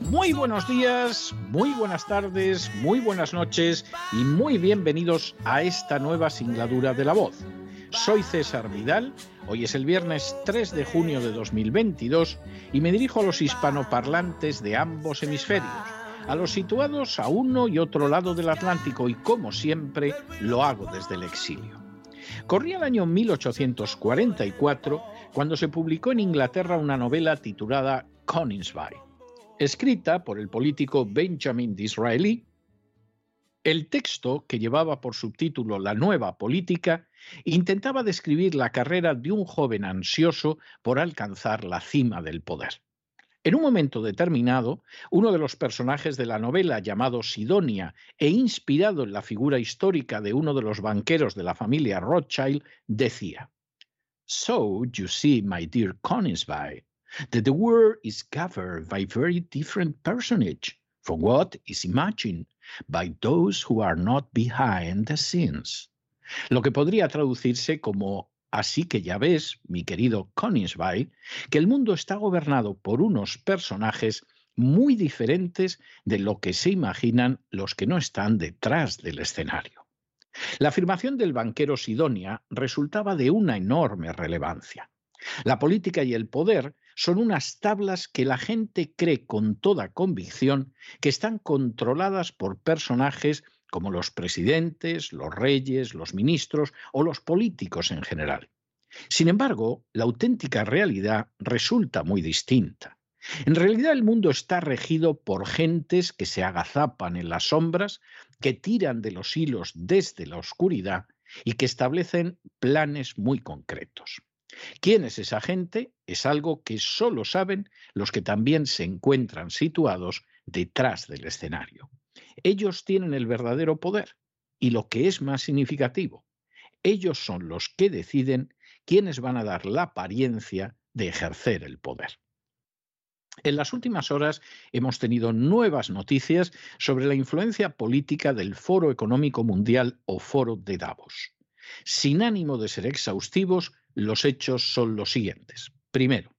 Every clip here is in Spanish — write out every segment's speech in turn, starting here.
muy buenos días, muy buenas tardes, muy buenas noches y muy bienvenidos a esta nueva singladura de la voz. Soy César Vidal, hoy es el viernes 3 de junio de 2022 y me dirijo a los hispanoparlantes de ambos hemisferios, a los situados a uno y otro lado del Atlántico y como siempre lo hago desde el exilio. Corría el año 1844 cuando se publicó en Inglaterra una novela titulada Coningsby, escrita por el político Benjamin Disraeli. El texto, que llevaba por subtítulo La nueva política, intentaba describir la carrera de un joven ansioso por alcanzar la cima del poder. En un momento determinado, uno de los personajes de la novela, llamado Sidonia e inspirado en la figura histórica de uno de los banqueros de la familia Rothschild, decía, So you see, my dear Coningsby, that the world is covered by very different personage from what is imagined by those who are not behind the scenes. Lo que podría traducirse como Así que ya ves, mi querido Coningsby, que el mundo está gobernado por unos personajes muy diferentes de lo que se imaginan los que no están detrás del escenario. La afirmación del banquero Sidonia resultaba de una enorme relevancia. La política y el poder son unas tablas que la gente cree con toda convicción que están controladas por personajes como los presidentes, los reyes, los ministros o los políticos en general. Sin embargo, la auténtica realidad resulta muy distinta. En realidad el mundo está regido por gentes que se agazapan en las sombras, que tiran de los hilos desde la oscuridad y que establecen planes muy concretos. ¿Quién es esa gente? Es algo que solo saben los que también se encuentran situados detrás del escenario. Ellos tienen el verdadero poder y lo que es más significativo, ellos son los que deciden quiénes van a dar la apariencia de ejercer el poder. En las últimas horas hemos tenido nuevas noticias sobre la influencia política del Foro Económico Mundial o Foro de Davos. Sin ánimo de ser exhaustivos, los hechos son los siguientes. Primero,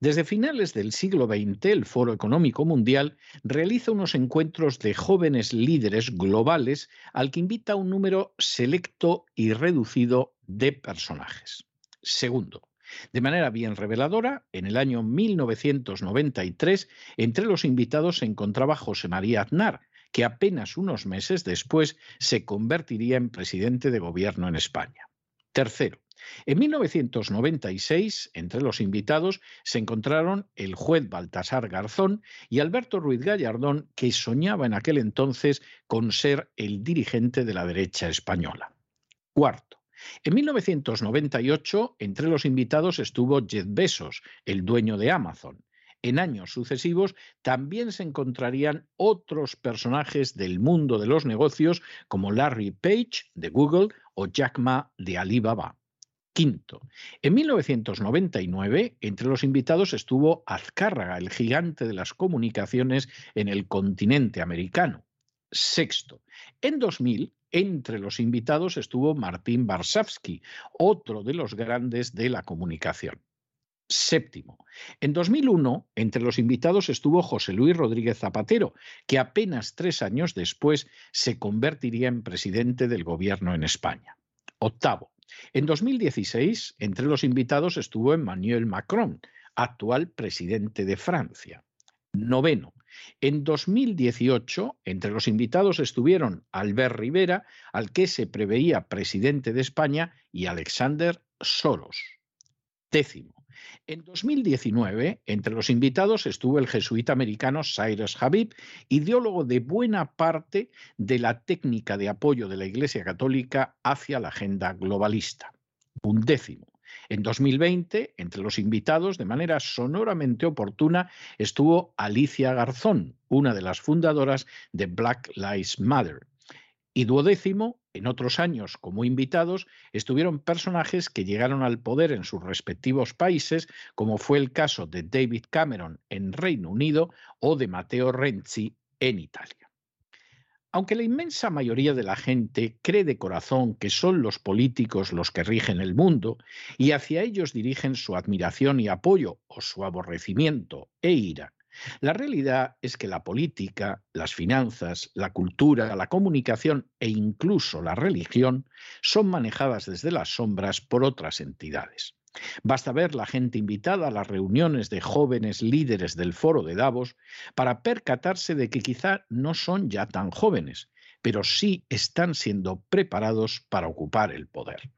desde finales del siglo XX, el Foro Económico Mundial realiza unos encuentros de jóvenes líderes globales al que invita un número selecto y reducido de personajes. Segundo, de manera bien reveladora, en el año 1993, entre los invitados se encontraba José María Aznar, que apenas unos meses después se convertiría en presidente de gobierno en España. Tercero, en 1996, entre los invitados se encontraron el juez Baltasar Garzón y Alberto Ruiz Gallardón, que soñaba en aquel entonces con ser el dirigente de la derecha española. Cuarto, en 1998, entre los invitados estuvo Jeff Bezos, el dueño de Amazon. En años sucesivos también se encontrarían otros personajes del mundo de los negocios como Larry Page de Google o Jack Ma de Alibaba. Quinto, en 1999, entre los invitados estuvo Azcárraga, el gigante de las comunicaciones en el continente americano. Sexto, en 2000, entre los invitados estuvo Martín Barsavsky, otro de los grandes de la comunicación. Séptimo. En 2001, entre los invitados estuvo José Luis Rodríguez Zapatero, que apenas tres años después se convertiría en presidente del gobierno en España. Octavo. En 2016, entre los invitados estuvo Emmanuel Macron, actual presidente de Francia. Noveno. En 2018, entre los invitados estuvieron Albert Rivera, al que se preveía presidente de España, y Alexander Soros. Décimo. En 2019, entre los invitados estuvo el jesuita americano Cyrus Habib, ideólogo de buena parte de la técnica de apoyo de la Iglesia Católica hacia la agenda globalista. Undécimo. En 2020, entre los invitados, de manera sonoramente oportuna, estuvo Alicia Garzón, una de las fundadoras de Black Lives Matter. Y duodécimo, en otros años, como invitados, estuvieron personajes que llegaron al poder en sus respectivos países, como fue el caso de David Cameron en Reino Unido o de Matteo Renzi en Italia. Aunque la inmensa mayoría de la gente cree de corazón que son los políticos los que rigen el mundo y hacia ellos dirigen su admiración y apoyo o su aborrecimiento e ira, la realidad es que la política, las finanzas, la cultura, la comunicación e incluso la religión son manejadas desde las sombras por otras entidades. Basta ver la gente invitada a las reuniones de jóvenes líderes del foro de Davos para percatarse de que quizá no son ya tan jóvenes, pero sí están siendo preparados para ocupar el poder.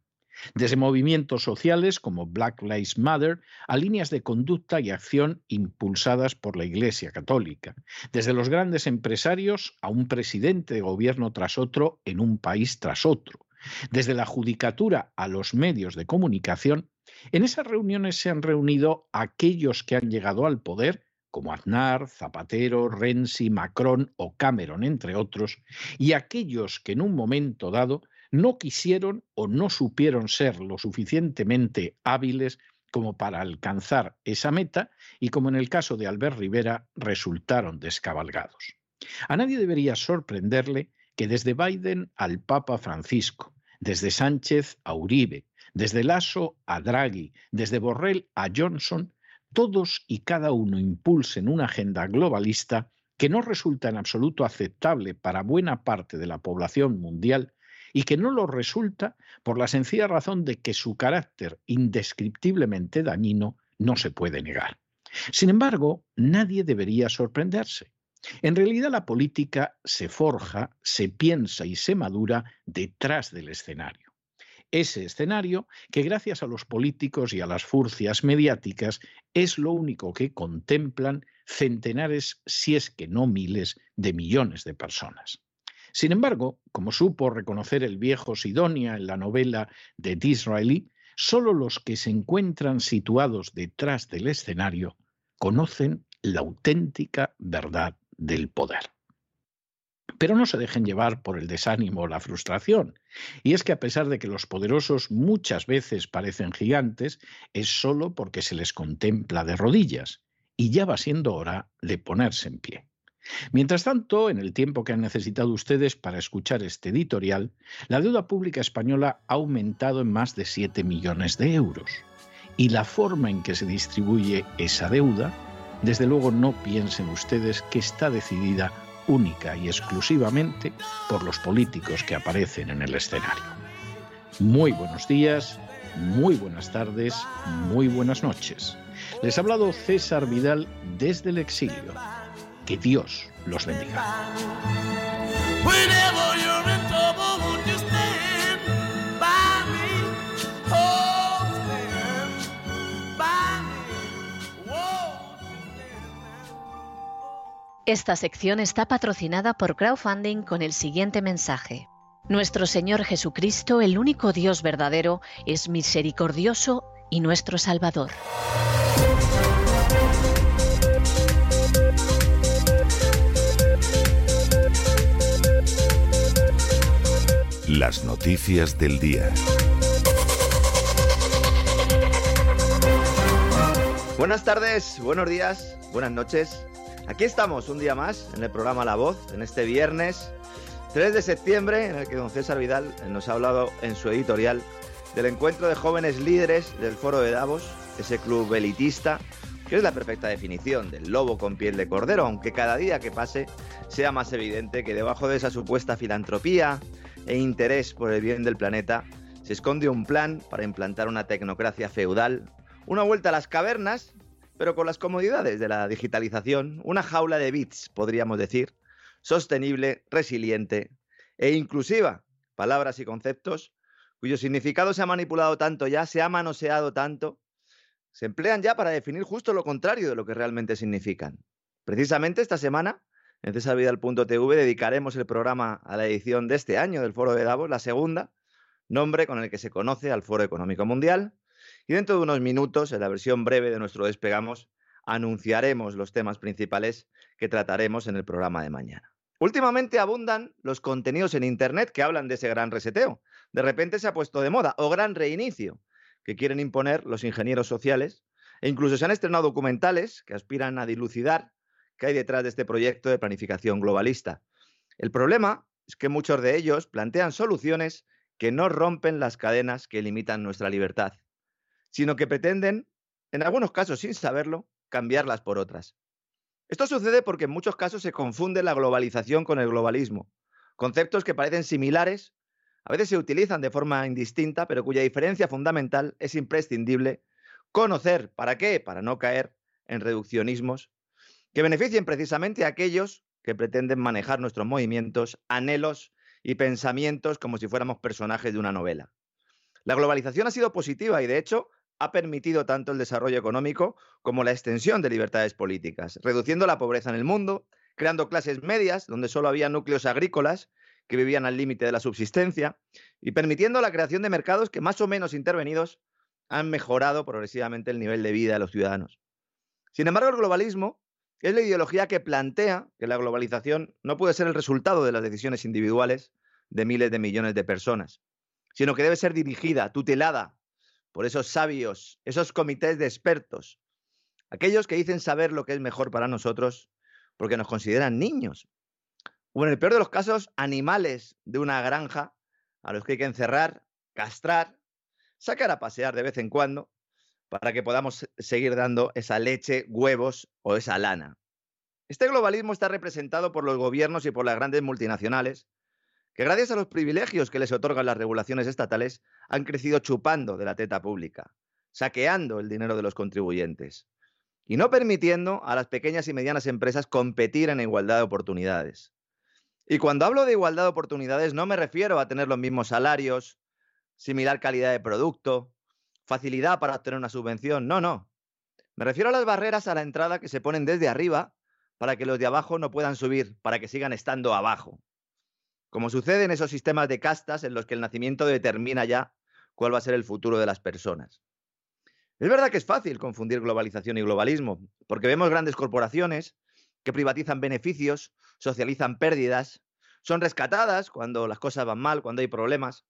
Desde movimientos sociales como Black Lives Matter a líneas de conducta y acción impulsadas por la Iglesia Católica, desde los grandes empresarios a un presidente de gobierno tras otro en un país tras otro, desde la judicatura a los medios de comunicación, en esas reuniones se han reunido aquellos que han llegado al poder como Aznar, Zapatero, Renzi, Macron o Cameron, entre otros, y aquellos que en un momento dado no quisieron o no supieron ser lo suficientemente hábiles como para alcanzar esa meta y como en el caso de Albert Rivera resultaron descabalgados. A nadie debería sorprenderle que desde Biden al Papa Francisco, desde Sánchez a Uribe, desde Lasso a Draghi, desde Borrell a Johnson, todos y cada uno impulsen una agenda globalista que no resulta en absoluto aceptable para buena parte de la población mundial y que no lo resulta por la sencilla razón de que su carácter indescriptiblemente dañino no se puede negar. Sin embargo, nadie debería sorprenderse. En realidad la política se forja, se piensa y se madura detrás del escenario. Ese escenario que gracias a los políticos y a las furcias mediáticas es lo único que contemplan centenares, si es que no miles, de millones de personas. Sin embargo, como supo reconocer el viejo Sidonia en la novela de Disraeli, solo los que se encuentran situados detrás del escenario conocen la auténtica verdad del poder. Pero no se dejen llevar por el desánimo o la frustración. Y es que a pesar de que los poderosos muchas veces parecen gigantes, es solo porque se les contempla de rodillas. Y ya va siendo hora de ponerse en pie. Mientras tanto, en el tiempo que han necesitado ustedes para escuchar este editorial, la deuda pública española ha aumentado en más de 7 millones de euros. Y la forma en que se distribuye esa deuda, desde luego no piensen ustedes que está decidida única y exclusivamente por los políticos que aparecen en el escenario. Muy buenos días, muy buenas tardes, muy buenas noches. Les ha hablado César Vidal desde el exilio. Que Dios los bendiga. Esta sección está patrocinada por crowdfunding con el siguiente mensaje. Nuestro Señor Jesucristo, el único Dios verdadero, es misericordioso y nuestro Salvador. Las noticias del día. Buenas tardes, buenos días, buenas noches. Aquí estamos un día más en el programa La Voz, en este viernes 3 de septiembre, en el que don César Vidal nos ha hablado en su editorial del encuentro de jóvenes líderes del Foro de Davos, ese club elitista, que es la perfecta definición del lobo con piel de cordero, aunque cada día que pase sea más evidente que debajo de esa supuesta filantropía e interés por el bien del planeta se esconde un plan para implantar una tecnocracia feudal, una vuelta a las cavernas pero con las comodidades de la digitalización, una jaula de bits, podríamos decir, sostenible, resiliente e inclusiva, palabras y conceptos cuyo significado se ha manipulado tanto ya, se ha manoseado tanto, se emplean ya para definir justo lo contrario de lo que realmente significan. Precisamente esta semana, en cesavidal.tv, dedicaremos el programa a la edición de este año del Foro de Davos, la segunda, nombre con el que se conoce al Foro Económico Mundial, y dentro de unos minutos, en la versión breve de nuestro despegamos, anunciaremos los temas principales que trataremos en el programa de mañana. Últimamente abundan los contenidos en Internet que hablan de ese gran reseteo. De repente se ha puesto de moda, o gran reinicio, que quieren imponer los ingenieros sociales, e incluso se han estrenado documentales que aspiran a dilucidar qué hay detrás de este proyecto de planificación globalista. El problema es que muchos de ellos plantean soluciones que no rompen las cadenas que limitan nuestra libertad sino que pretenden, en algunos casos sin saberlo, cambiarlas por otras. Esto sucede porque en muchos casos se confunde la globalización con el globalismo, conceptos que parecen similares, a veces se utilizan de forma indistinta, pero cuya diferencia fundamental es imprescindible conocer. ¿Para qué? Para no caer en reduccionismos que beneficien precisamente a aquellos que pretenden manejar nuestros movimientos, anhelos y pensamientos como si fuéramos personajes de una novela. La globalización ha sido positiva y, de hecho, ha permitido tanto el desarrollo económico como la extensión de libertades políticas, reduciendo la pobreza en el mundo, creando clases medias donde solo había núcleos agrícolas que vivían al límite de la subsistencia y permitiendo la creación de mercados que más o menos intervenidos han mejorado progresivamente el nivel de vida de los ciudadanos. Sin embargo, el globalismo es la ideología que plantea que la globalización no puede ser el resultado de las decisiones individuales de miles de millones de personas, sino que debe ser dirigida, tutelada por esos sabios, esos comités de expertos, aquellos que dicen saber lo que es mejor para nosotros porque nos consideran niños. O en el peor de los casos, animales de una granja a los que hay que encerrar, castrar, sacar a pasear de vez en cuando para que podamos seguir dando esa leche, huevos o esa lana. Este globalismo está representado por los gobiernos y por las grandes multinacionales que gracias a los privilegios que les otorgan las regulaciones estatales han crecido chupando de la teta pública, saqueando el dinero de los contribuyentes y no permitiendo a las pequeñas y medianas empresas competir en igualdad de oportunidades. Y cuando hablo de igualdad de oportunidades no me refiero a tener los mismos salarios, similar calidad de producto, facilidad para obtener una subvención, no, no. Me refiero a las barreras a la entrada que se ponen desde arriba para que los de abajo no puedan subir, para que sigan estando abajo. Como sucede en esos sistemas de castas en los que el nacimiento determina ya cuál va a ser el futuro de las personas. Es verdad que es fácil confundir globalización y globalismo, porque vemos grandes corporaciones que privatizan beneficios, socializan pérdidas, son rescatadas cuando las cosas van mal, cuando hay problemas.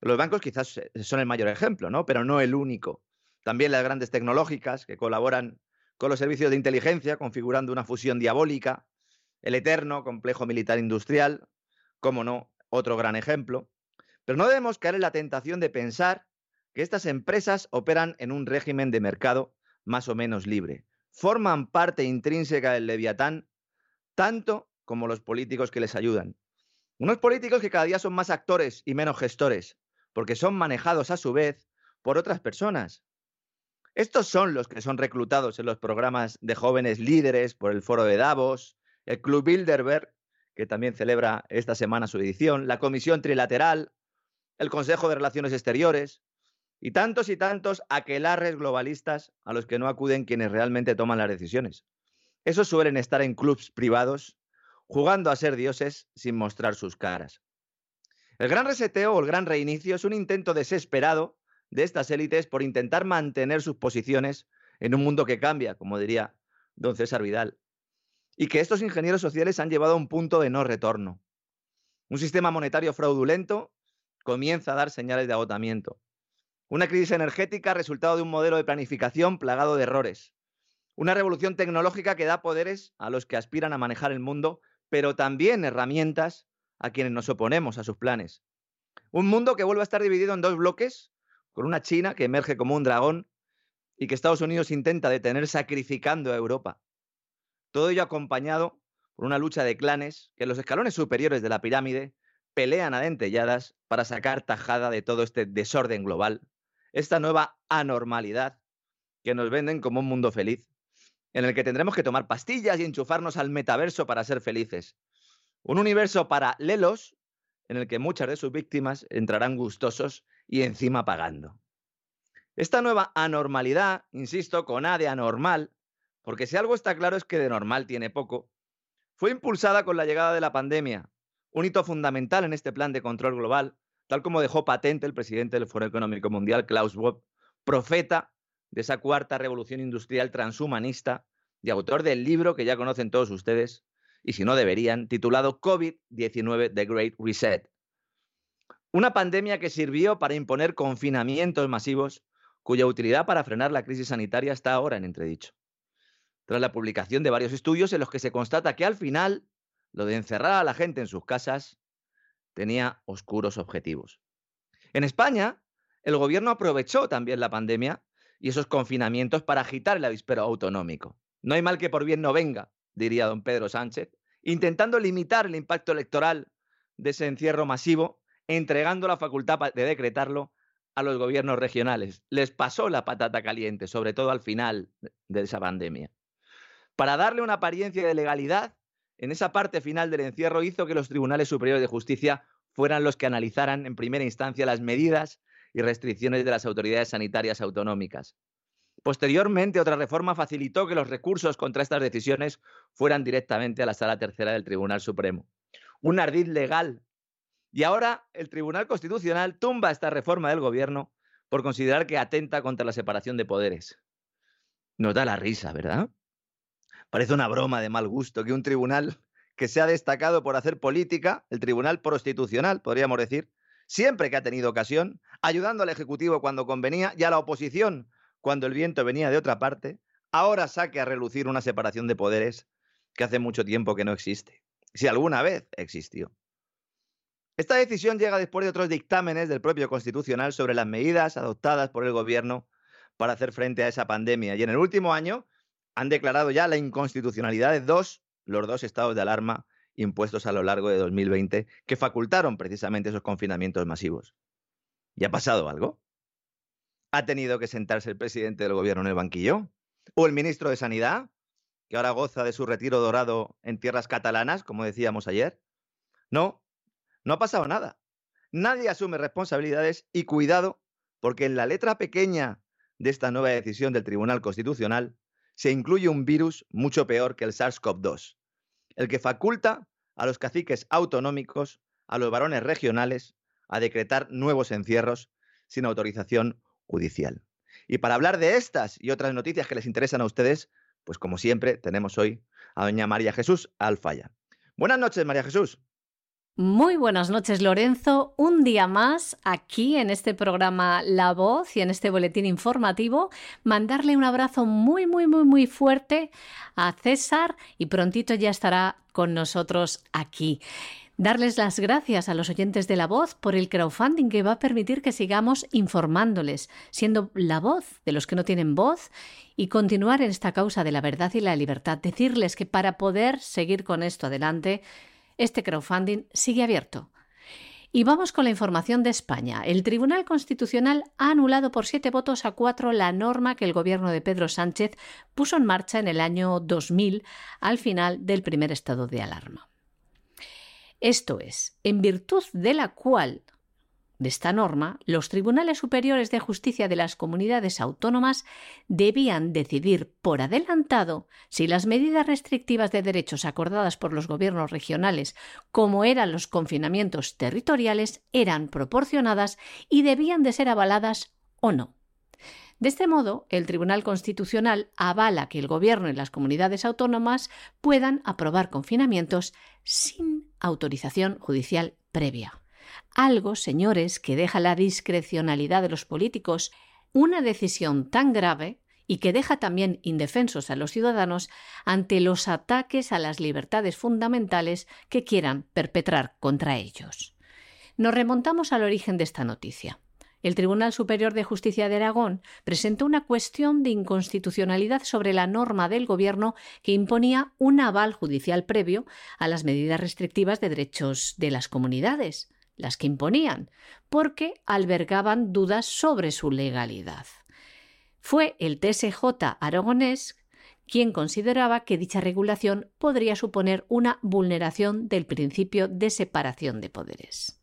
Los bancos quizás son el mayor ejemplo, ¿no? Pero no el único. También las grandes tecnológicas que colaboran con los servicios de inteligencia, configurando una fusión diabólica, el eterno complejo militar industrial, como no, otro gran ejemplo. Pero no debemos caer en la tentación de pensar que estas empresas operan en un régimen de mercado más o menos libre. Forman parte intrínseca del leviatán tanto como los políticos que les ayudan. Unos políticos que cada día son más actores y menos gestores, porque son manejados a su vez por otras personas. Estos son los que son reclutados en los programas de jóvenes líderes por el Foro de Davos, el Club Bilderberg, que también celebra esta semana su edición, la Comisión Trilateral, el Consejo de Relaciones Exteriores, y tantos y tantos aquelarres globalistas a los que no acuden quienes realmente toman las decisiones. Esos suelen estar en clubs privados, jugando a ser dioses sin mostrar sus caras. El gran reseteo o el gran reinicio es un intento desesperado de estas élites por intentar mantener sus posiciones en un mundo que cambia, como diría don César Vidal, y que estos ingenieros sociales han llevado a un punto de no retorno. Un sistema monetario fraudulento comienza a dar señales de agotamiento. Una crisis energética resultado de un modelo de planificación plagado de errores. Una revolución tecnológica que da poderes a los que aspiran a manejar el mundo, pero también herramientas a quienes nos oponemos a sus planes. Un mundo que vuelve a estar dividido en dos bloques, con una China que emerge como un dragón y que Estados Unidos intenta detener sacrificando a Europa. Todo ello acompañado por una lucha de clanes que en los escalones superiores de la pirámide pelean a dentelladas para sacar tajada de todo este desorden global esta nueva anormalidad que nos venden como un mundo feliz, en el que tendremos que tomar pastillas y enchufarnos al metaverso para ser felices. Un universo para lelos en el que muchas de sus víctimas entrarán gustosos y encima pagando. Esta nueva anormalidad, insisto, con A de anormal, porque si algo está claro es que de normal tiene poco, fue impulsada con la llegada de la pandemia, un hito fundamental en este plan de control global tal como dejó patente el presidente del Foro Económico Mundial, Klaus Schwab, profeta de esa cuarta revolución industrial transhumanista y autor del libro que ya conocen todos ustedes, y si no deberían, titulado COVID-19 The Great Reset. Una pandemia que sirvió para imponer confinamientos masivos cuya utilidad para frenar la crisis sanitaria está ahora en entredicho. Tras la publicación de varios estudios en los que se constata que al final lo de encerrar a la gente en sus casas tenía oscuros objetivos. En España, el gobierno aprovechó también la pandemia y esos confinamientos para agitar el avispero autonómico. No hay mal que por bien no venga, diría don Pedro Sánchez, intentando limitar el impacto electoral de ese encierro masivo, entregando la facultad de decretarlo a los gobiernos regionales. Les pasó la patata caliente, sobre todo al final de esa pandemia. Para darle una apariencia de legalidad, en esa parte final del encierro hizo que los tribunales superiores de justicia fueran los que analizaran en primera instancia las medidas y restricciones de las autoridades sanitarias autonómicas. Posteriormente, otra reforma facilitó que los recursos contra estas decisiones fueran directamente a la Sala Tercera del Tribunal Supremo. Un ardid legal. Y ahora el Tribunal Constitucional tumba esta reforma del Gobierno por considerar que atenta contra la separación de poderes. Nos da la risa, ¿verdad? Parece una broma de mal gusto que un tribunal que se ha destacado por hacer política, el tribunal prostitucional, podríamos decir, siempre que ha tenido ocasión, ayudando al Ejecutivo cuando convenía y a la oposición cuando el viento venía de otra parte, ahora saque a relucir una separación de poderes que hace mucho tiempo que no existe, si alguna vez existió. Esta decisión llega después de otros dictámenes del propio Constitucional sobre las medidas adoptadas por el Gobierno para hacer frente a esa pandemia. Y en el último año han declarado ya la inconstitucionalidad de dos, los dos estados de alarma impuestos a lo largo de 2020 que facultaron precisamente esos confinamientos masivos. ¿Y ha pasado algo? ¿Ha tenido que sentarse el presidente del gobierno en el banquillo? ¿O el ministro de Sanidad, que ahora goza de su retiro dorado en tierras catalanas, como decíamos ayer? No, no ha pasado nada. Nadie asume responsabilidades y cuidado, porque en la letra pequeña de esta nueva decisión del Tribunal Constitucional se incluye un virus mucho peor que el SARS-CoV-2, el que faculta a los caciques autonómicos, a los varones regionales, a decretar nuevos encierros sin autorización judicial. Y para hablar de estas y otras noticias que les interesan a ustedes, pues como siempre tenemos hoy a doña María Jesús Alfaya. Buenas noches, María Jesús. Muy buenas noches, Lorenzo. Un día más aquí en este programa La Voz y en este boletín informativo. Mandarle un abrazo muy, muy, muy, muy fuerte a César y prontito ya estará con nosotros aquí. Darles las gracias a los oyentes de La Voz por el crowdfunding que va a permitir que sigamos informándoles, siendo la voz de los que no tienen voz y continuar en esta causa de la verdad y la libertad. Decirles que para poder seguir con esto adelante, este crowdfunding sigue abierto. Y vamos con la información de España. El Tribunal Constitucional ha anulado por siete votos a cuatro la norma que el gobierno de Pedro Sánchez puso en marcha en el año 2000 al final del primer estado de alarma. Esto es, en virtud de la cual de esta norma, los tribunales superiores de justicia de las comunidades autónomas debían decidir por adelantado si las medidas restrictivas de derechos acordadas por los gobiernos regionales, como eran los confinamientos territoriales, eran proporcionadas y debían de ser avaladas o no. De este modo, el Tribunal Constitucional avala que el Gobierno y las comunidades autónomas puedan aprobar confinamientos sin autorización judicial previa. Algo, señores, que deja la discrecionalidad de los políticos una decisión tan grave y que deja también indefensos a los ciudadanos ante los ataques a las libertades fundamentales que quieran perpetrar contra ellos. Nos remontamos al origen de esta noticia. El Tribunal Superior de Justicia de Aragón presentó una cuestión de inconstitucionalidad sobre la norma del Gobierno que imponía un aval judicial previo a las medidas restrictivas de derechos de las comunidades las que imponían, porque albergaban dudas sobre su legalidad. Fue el TSJ aragonés quien consideraba que dicha regulación podría suponer una vulneración del principio de separación de poderes.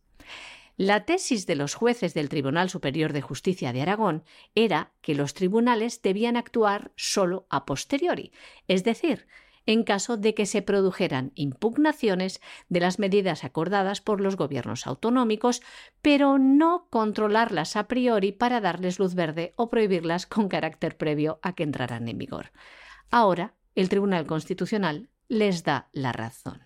La tesis de los jueces del Tribunal Superior de Justicia de Aragón era que los tribunales debían actuar solo a posteriori, es decir, en caso de que se produjeran impugnaciones de las medidas acordadas por los gobiernos autonómicos, pero no controlarlas a priori para darles luz verde o prohibirlas con carácter previo a que entraran en vigor. Ahora, el Tribunal Constitucional les da la razón.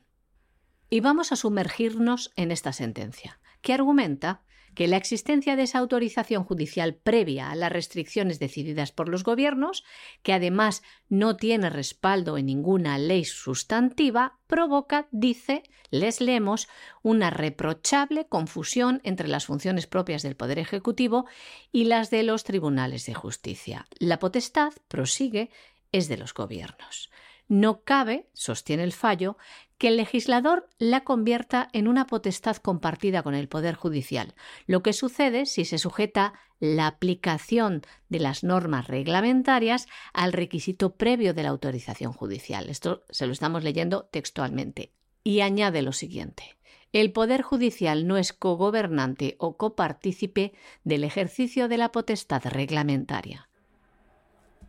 Y vamos a sumergirnos en esta sentencia, que argumenta que la existencia de esa autorización judicial previa a las restricciones decididas por los gobiernos, que además no tiene respaldo en ninguna ley sustantiva, provoca, dice, les leemos, una reprochable confusión entre las funciones propias del Poder Ejecutivo y las de los tribunales de justicia. La potestad, prosigue, es de los gobiernos. No cabe, sostiene el fallo, que el legislador la convierta en una potestad compartida con el Poder Judicial, lo que sucede si se sujeta la aplicación de las normas reglamentarias al requisito previo de la autorización judicial. Esto se lo estamos leyendo textualmente. Y añade lo siguiente. El Poder Judicial no es cogobernante o copartícipe del ejercicio de la potestad reglamentaria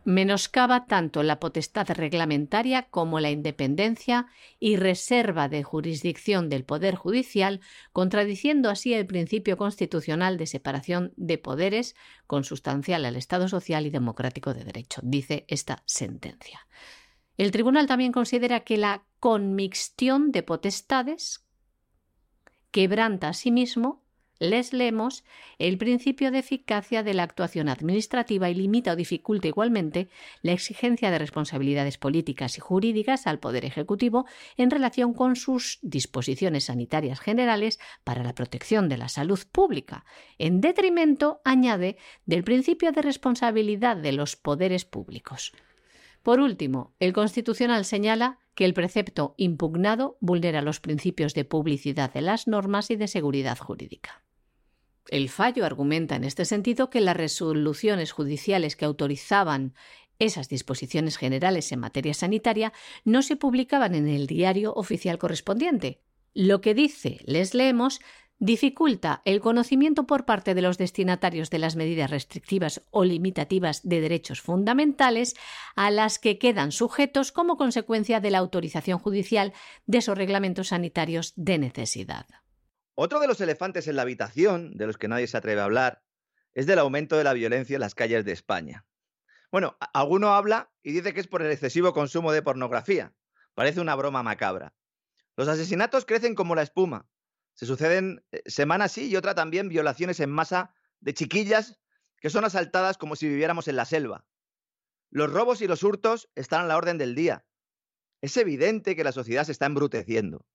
menoscaba tanto la potestad reglamentaria como la independencia y reserva de jurisdicción del Poder Judicial, contradiciendo así el principio constitucional de separación de poderes consustancial al Estado social y democrático de derecho, dice esta sentencia. El tribunal también considera que la conmixtión de potestades quebranta asimismo les leemos el principio de eficacia de la actuación administrativa y limita o dificulta igualmente la exigencia de responsabilidades políticas y jurídicas al Poder Ejecutivo en relación con sus disposiciones sanitarias generales para la protección de la salud pública, en detrimento, añade, del principio de responsabilidad de los poderes públicos. Por último, el Constitucional señala que el precepto impugnado vulnera los principios de publicidad de las normas y de seguridad jurídica. El fallo argumenta en este sentido que las resoluciones judiciales que autorizaban esas disposiciones generales en materia sanitaria no se publicaban en el diario oficial correspondiente. Lo que dice, les leemos, dificulta el conocimiento por parte de los destinatarios de las medidas restrictivas o limitativas de derechos fundamentales a las que quedan sujetos como consecuencia de la autorización judicial de esos reglamentos sanitarios de necesidad. Otro de los elefantes en la habitación, de los que nadie se atreve a hablar, es del aumento de la violencia en las calles de España. Bueno, alguno habla y dice que es por el excesivo consumo de pornografía. Parece una broma macabra. Los asesinatos crecen como la espuma. Se suceden eh, semana sí y otra también violaciones en masa de chiquillas que son asaltadas como si viviéramos en la selva. Los robos y los hurtos están a la orden del día. Es evidente que la sociedad se está embruteciendo.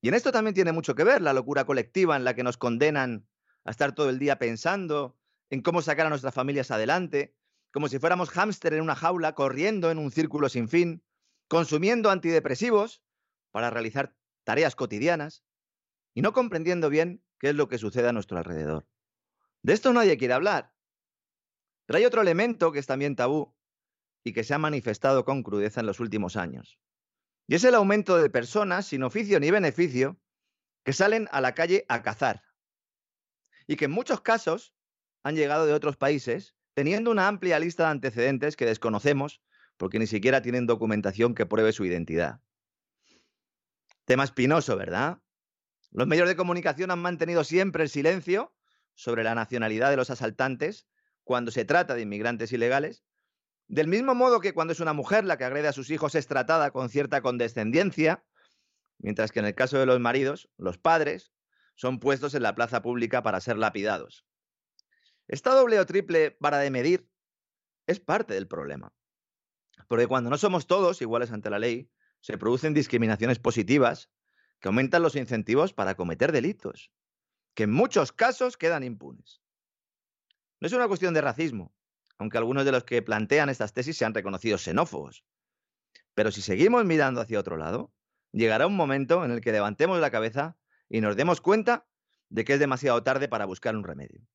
Y en esto también tiene mucho que ver la locura colectiva en la que nos condenan a estar todo el día pensando en cómo sacar a nuestras familias adelante, como si fuéramos hámster en una jaula, corriendo en un círculo sin fin, consumiendo antidepresivos para realizar tareas cotidianas y no comprendiendo bien qué es lo que sucede a nuestro alrededor. De esto nadie quiere hablar. Pero hay otro elemento que es también tabú y que se ha manifestado con crudeza en los últimos años. Y es el aumento de personas sin oficio ni beneficio que salen a la calle a cazar. Y que en muchos casos han llegado de otros países teniendo una amplia lista de antecedentes que desconocemos porque ni siquiera tienen documentación que pruebe su identidad. Tema espinoso, ¿verdad? Los medios de comunicación han mantenido siempre el silencio sobre la nacionalidad de los asaltantes cuando se trata de inmigrantes ilegales del mismo modo que cuando es una mujer la que agrede a sus hijos es tratada con cierta condescendencia, mientras que en el caso de los maridos, los padres son puestos en la plaza pública para ser lapidados. Esta doble o triple vara de medir es parte del problema. Porque cuando no somos todos iguales ante la ley, se producen discriminaciones positivas que aumentan los incentivos para cometer delitos, que en muchos casos quedan impunes. No es una cuestión de racismo, aunque algunos de los que plantean estas tesis sean reconocidos xenófobos. Pero si seguimos mirando hacia otro lado, llegará un momento en el que levantemos la cabeza y nos demos cuenta de que es demasiado tarde para buscar un remedio.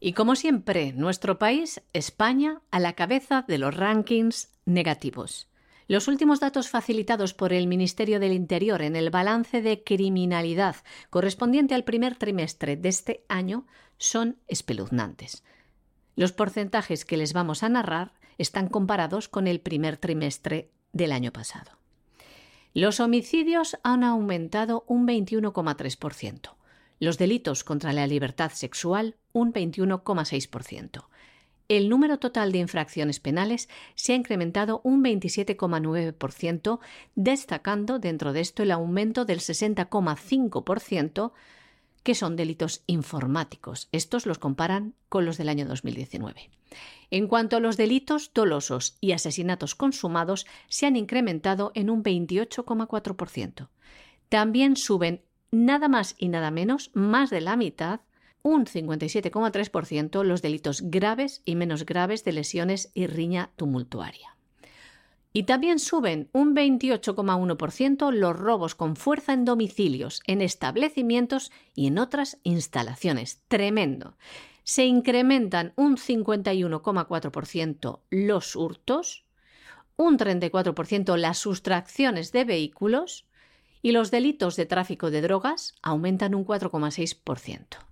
Y como siempre, nuestro país, España, a la cabeza de los rankings negativos. Los últimos datos facilitados por el Ministerio del Interior en el balance de criminalidad correspondiente al primer trimestre de este año son espeluznantes. Los porcentajes que les vamos a narrar están comparados con el primer trimestre del año pasado. Los homicidios han aumentado un 21,3%, los delitos contra la libertad sexual un 21,6%. El número total de infracciones penales se ha incrementado un 27,9%, destacando dentro de esto el aumento del 60,5% que son delitos informáticos. Estos los comparan con los del año 2019. En cuanto a los delitos dolosos y asesinatos consumados, se han incrementado en un 28,4%. También suben nada más y nada menos, más de la mitad, un 57,3% los delitos graves y menos graves de lesiones y riña tumultuaria. Y también suben un 28,1% los robos con fuerza en domicilios, en establecimientos y en otras instalaciones. Tremendo. Se incrementan un 51,4% los hurtos, un 34% las sustracciones de vehículos y los delitos de tráfico de drogas aumentan un 4,6%.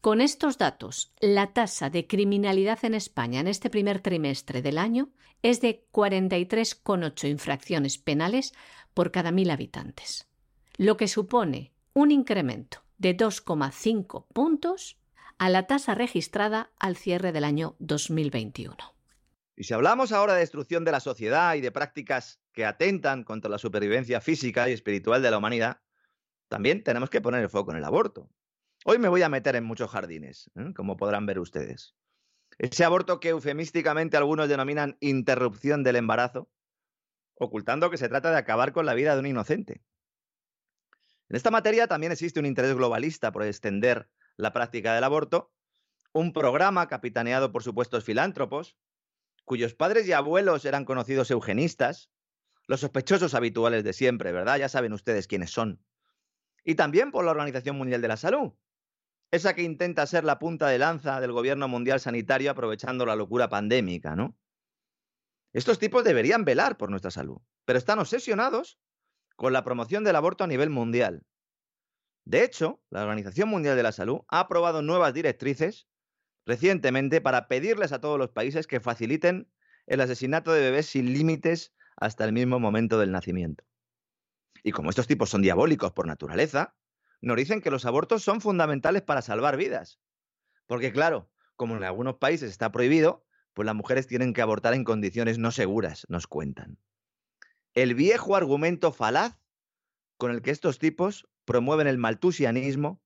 Con estos datos, la tasa de criminalidad en España en este primer trimestre del año es de 43,8 infracciones penales por cada mil habitantes, lo que supone un incremento de 2,5 puntos a la tasa registrada al cierre del año 2021. Y si hablamos ahora de destrucción de la sociedad y de prácticas que atentan contra la supervivencia física y espiritual de la humanidad, también tenemos que poner el foco en el aborto. Hoy me voy a meter en muchos jardines, ¿eh? como podrán ver ustedes. Ese aborto que eufemísticamente algunos denominan interrupción del embarazo, ocultando que se trata de acabar con la vida de un inocente. En esta materia también existe un interés globalista por extender la práctica del aborto, un programa capitaneado por supuestos filántropos, cuyos padres y abuelos eran conocidos eugenistas, los sospechosos habituales de siempre, ¿verdad? Ya saben ustedes quiénes son. Y también por la Organización Mundial de la Salud, esa que intenta ser la punta de lanza del gobierno mundial sanitario aprovechando la locura pandémica, ¿no? Estos tipos deberían velar por nuestra salud, pero están obsesionados con la promoción del aborto a nivel mundial. De hecho, la Organización Mundial de la Salud ha aprobado nuevas directrices recientemente para pedirles a todos los países que faciliten el asesinato de bebés sin límites hasta el mismo momento del nacimiento. Y como estos tipos son diabólicos por naturaleza, nos dicen que los abortos son fundamentales para salvar vidas. Porque claro, como en algunos países está prohibido, pues las mujeres tienen que abortar en condiciones no seguras, nos cuentan. El viejo argumento falaz con el que estos tipos promueven el maltusianismo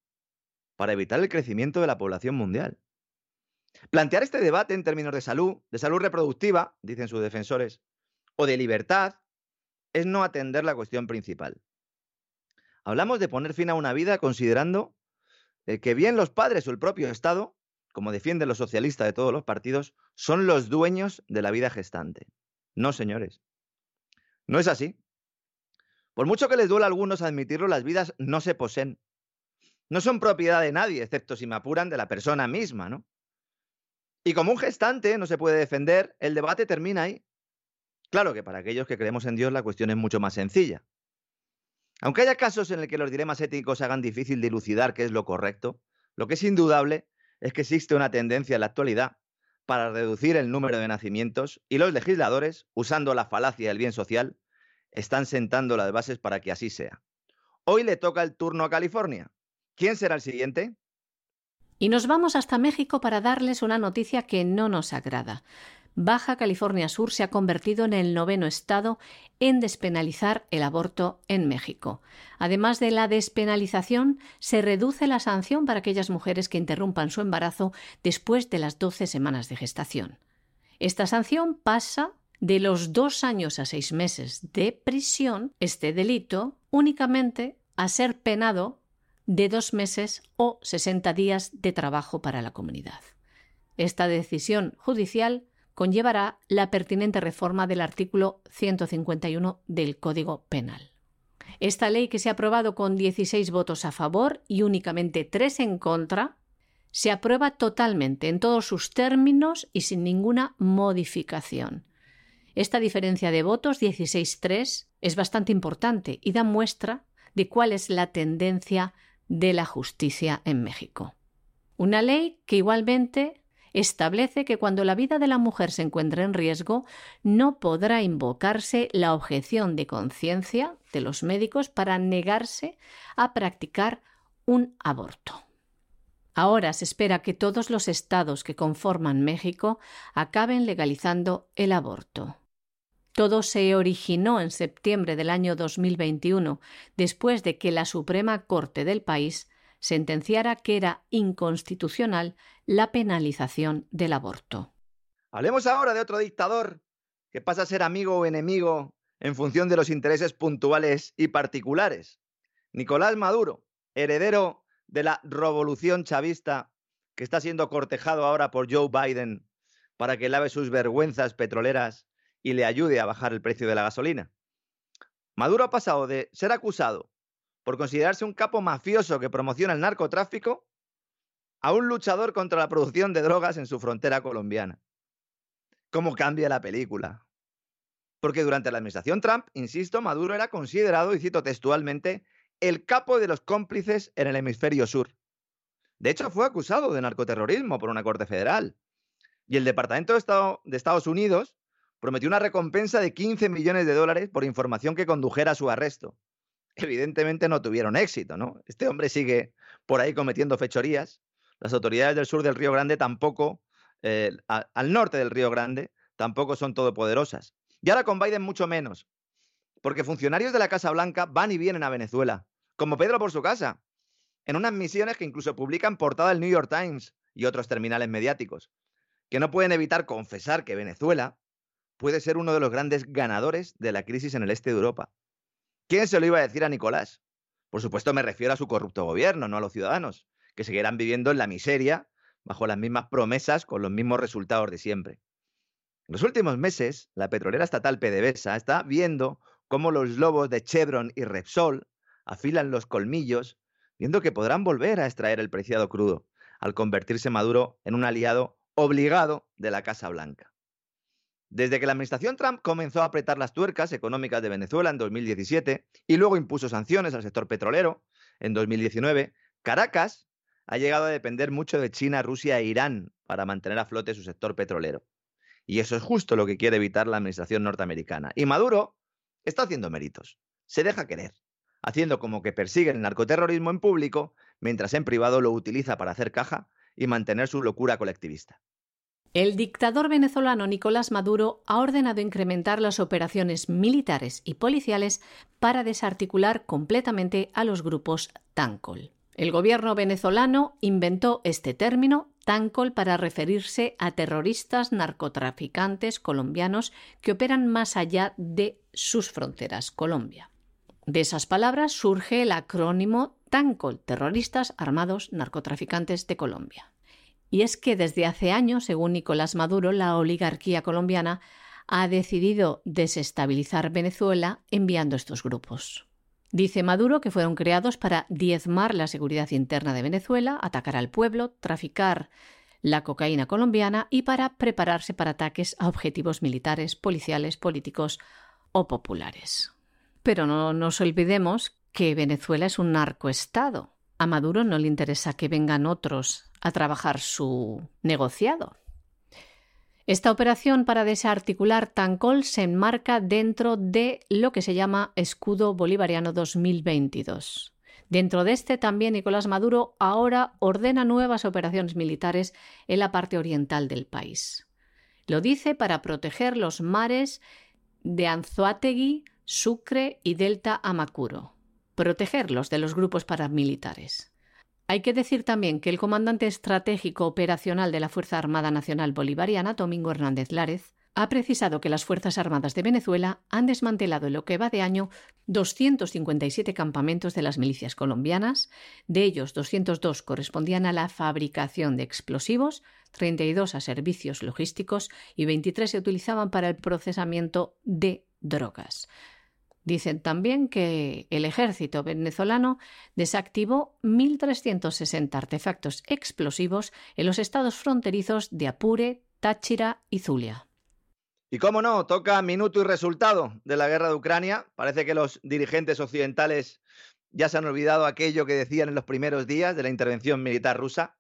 para evitar el crecimiento de la población mundial. Plantear este debate en términos de salud, de salud reproductiva, dicen sus defensores, o de libertad, es no atender la cuestión principal. Hablamos de poner fin a una vida considerando eh, que bien los padres o el propio Estado, como defienden los socialistas de todos los partidos, son los dueños de la vida gestante. No, señores. No es así. Por mucho que les duela a algunos admitirlo, las vidas no se poseen. No son propiedad de nadie, excepto si me apuran de la persona misma, ¿no? Y como un gestante no se puede defender, el debate termina ahí. Claro que para aquellos que creemos en Dios la cuestión es mucho más sencilla. Aunque haya casos en el que los dilemas éticos hagan difícil dilucidar qué es lo correcto, lo que es indudable es que existe una tendencia en la actualidad para reducir el número de nacimientos y los legisladores, usando la falacia del bien social, están sentando las bases para que así sea. Hoy le toca el turno a California. ¿Quién será el siguiente? Y nos vamos hasta México para darles una noticia que no nos agrada. Baja California Sur se ha convertido en el noveno estado en despenalizar el aborto en México. Además de la despenalización, se reduce la sanción para aquellas mujeres que interrumpan su embarazo después de las 12 semanas de gestación. Esta sanción pasa de los dos años a seis meses de prisión, este delito, únicamente a ser penado de dos meses o 60 días de trabajo para la comunidad. Esta decisión judicial conllevará la pertinente reforma del artículo 151 del Código Penal. Esta ley, que se ha aprobado con 16 votos a favor y únicamente 3 en contra, se aprueba totalmente en todos sus términos y sin ninguna modificación. Esta diferencia de votos, 16-3, es bastante importante y da muestra de cuál es la tendencia de la justicia en México. Una ley que igualmente establece que cuando la vida de la mujer se encuentre en riesgo, no podrá invocarse la objeción de conciencia de los médicos para negarse a practicar un aborto. Ahora se espera que todos los estados que conforman México acaben legalizando el aborto. Todo se originó en septiembre del año 2021, después de que la Suprema Corte del país sentenciara que era inconstitucional la penalización del aborto. Hablemos ahora de otro dictador que pasa a ser amigo o enemigo en función de los intereses puntuales y particulares. Nicolás Maduro, heredero de la revolución chavista que está siendo cortejado ahora por Joe Biden para que lave sus vergüenzas petroleras y le ayude a bajar el precio de la gasolina. Maduro ha pasado de ser acusado por considerarse un capo mafioso que promociona el narcotráfico a un luchador contra la producción de drogas en su frontera colombiana. ¿Cómo cambia la película? Porque durante la administración Trump, insisto, Maduro era considerado, y cito textualmente, el capo de los cómplices en el hemisferio sur. De hecho, fue acusado de narcoterrorismo por una corte federal. Y el Departamento de, Estado de Estados Unidos prometió una recompensa de 15 millones de dólares por información que condujera a su arresto evidentemente no tuvieron éxito, ¿no? Este hombre sigue por ahí cometiendo fechorías. Las autoridades del sur del Río Grande tampoco, eh, al norte del Río Grande, tampoco son todopoderosas. Y ahora con Biden mucho menos, porque funcionarios de la Casa Blanca van y vienen a Venezuela, como Pedro por su casa, en unas misiones que incluso publican portada del New York Times y otros terminales mediáticos, que no pueden evitar confesar que Venezuela puede ser uno de los grandes ganadores de la crisis en el este de Europa. ¿Quién se lo iba a decir a Nicolás? Por supuesto me refiero a su corrupto gobierno, no a los ciudadanos, que seguirán viviendo en la miseria, bajo las mismas promesas, con los mismos resultados de siempre. En los últimos meses, la petrolera estatal PDVSA está viendo cómo los lobos de Chevron y Repsol afilan los colmillos, viendo que podrán volver a extraer el preciado crudo, al convertirse Maduro en un aliado obligado de la Casa Blanca. Desde que la administración Trump comenzó a apretar las tuercas económicas de Venezuela en 2017 y luego impuso sanciones al sector petrolero en 2019, Caracas ha llegado a depender mucho de China, Rusia e Irán para mantener a flote su sector petrolero. Y eso es justo lo que quiere evitar la administración norteamericana. Y Maduro está haciendo méritos. Se deja querer, haciendo como que persigue el narcoterrorismo en público, mientras en privado lo utiliza para hacer caja y mantener su locura colectivista. El dictador venezolano Nicolás Maduro ha ordenado incrementar las operaciones militares y policiales para desarticular completamente a los grupos Tancol. El gobierno venezolano inventó este término Tancol para referirse a terroristas narcotraficantes colombianos que operan más allá de sus fronteras, Colombia. De esas palabras surge el acrónimo Tancol, Terroristas Armados Narcotraficantes de Colombia. Y es que desde hace años, según Nicolás Maduro, la oligarquía colombiana ha decidido desestabilizar Venezuela enviando estos grupos. Dice Maduro que fueron creados para diezmar la seguridad interna de Venezuela, atacar al pueblo, traficar la cocaína colombiana y para prepararse para ataques a objetivos militares, policiales, políticos o populares. Pero no nos olvidemos que Venezuela es un narcoestado. A Maduro no le interesa que vengan otros a trabajar su negociado. Esta operación para desarticular Tancol se enmarca dentro de lo que se llama Escudo Bolivariano 2022. Dentro de este también Nicolás Maduro ahora ordena nuevas operaciones militares en la parte oriental del país. Lo dice para proteger los mares de Anzoátegui, Sucre y Delta Amacuro, protegerlos de los grupos paramilitares. Hay que decir también que el comandante estratégico operacional de la Fuerza Armada Nacional Bolivariana, Domingo Hernández Lárez, ha precisado que las Fuerzas Armadas de Venezuela han desmantelado en lo que va de año 257 campamentos de las milicias colombianas, de ellos 202 correspondían a la fabricación de explosivos, 32 a servicios logísticos y 23 se utilizaban para el procesamiento de drogas. Dicen también que el ejército venezolano desactivó 1.360 artefactos explosivos en los estados fronterizos de Apure, Táchira y Zulia. Y cómo no, toca minuto y resultado de la guerra de Ucrania. Parece que los dirigentes occidentales ya se han olvidado aquello que decían en los primeros días de la intervención militar rusa.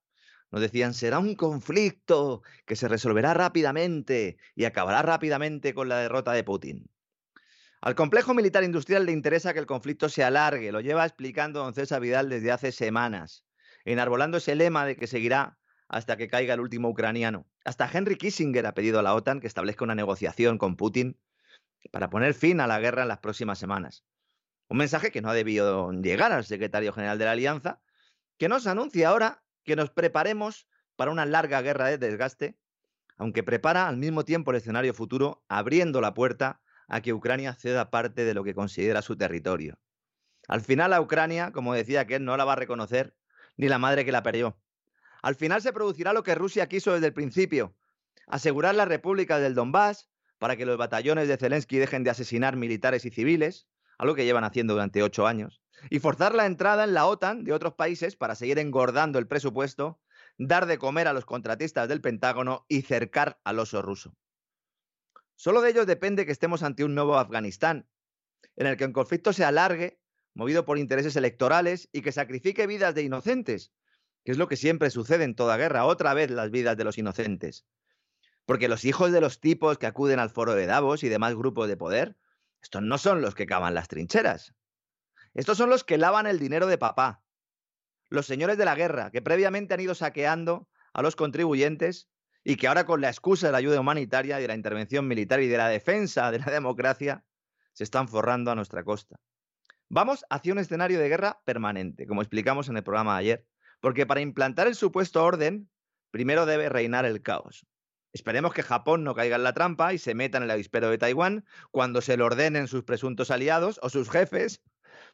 Nos decían, será un conflicto que se resolverá rápidamente y acabará rápidamente con la derrota de Putin. Al complejo militar industrial le interesa que el conflicto se alargue, lo lleva explicando don César Vidal desde hace semanas, enarbolando ese lema de que seguirá hasta que caiga el último ucraniano. Hasta Henry Kissinger ha pedido a la OTAN que establezca una negociación con Putin para poner fin a la guerra en las próximas semanas. Un mensaje que no ha debido llegar al secretario general de la Alianza, que nos anuncia ahora que nos preparemos para una larga guerra de desgaste, aunque prepara al mismo tiempo el escenario futuro, abriendo la puerta a que Ucrania ceda parte de lo que considera su territorio. Al final a Ucrania, como decía que no la va a reconocer ni la madre que la perdió. Al final se producirá lo que Rusia quiso desde el principio, asegurar la república del Donbass para que los batallones de Zelensky dejen de asesinar militares y civiles, algo que llevan haciendo durante ocho años, y forzar la entrada en la OTAN de otros países para seguir engordando el presupuesto, dar de comer a los contratistas del Pentágono y cercar al oso ruso. Solo de ellos depende que estemos ante un nuevo Afganistán, en el que el conflicto se alargue, movido por intereses electorales y que sacrifique vidas de inocentes, que es lo que siempre sucede en toda guerra, otra vez las vidas de los inocentes. Porque los hijos de los tipos que acuden al foro de Davos y demás grupos de poder, estos no son los que cavan las trincheras. Estos son los que lavan el dinero de papá. Los señores de la guerra, que previamente han ido saqueando a los contribuyentes y que ahora con la excusa de la ayuda humanitaria y de la intervención militar y de la defensa de la democracia se están forrando a nuestra costa. Vamos hacia un escenario de guerra permanente, como explicamos en el programa de ayer, porque para implantar el supuesto orden, primero debe reinar el caos. Esperemos que Japón no caiga en la trampa y se meta en el avispero de Taiwán cuando se lo ordenen sus presuntos aliados o sus jefes,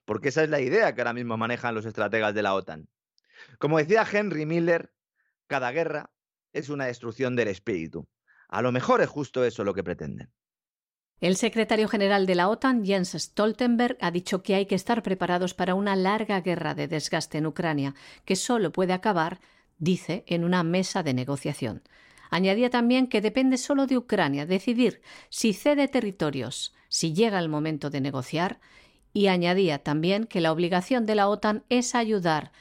porque esa es la idea que ahora mismo manejan los estrategas de la OTAN. Como decía Henry Miller, cada guerra es una destrucción del espíritu. A lo mejor es justo eso lo que pretenden. El secretario general de la OTAN, Jens Stoltenberg, ha dicho que hay que estar preparados para una larga guerra de desgaste en Ucrania, que solo puede acabar, dice, en una mesa de negociación. Añadía también que depende solo de Ucrania decidir si cede territorios, si llega el momento de negociar, y añadía también que la obligación de la OTAN es ayudar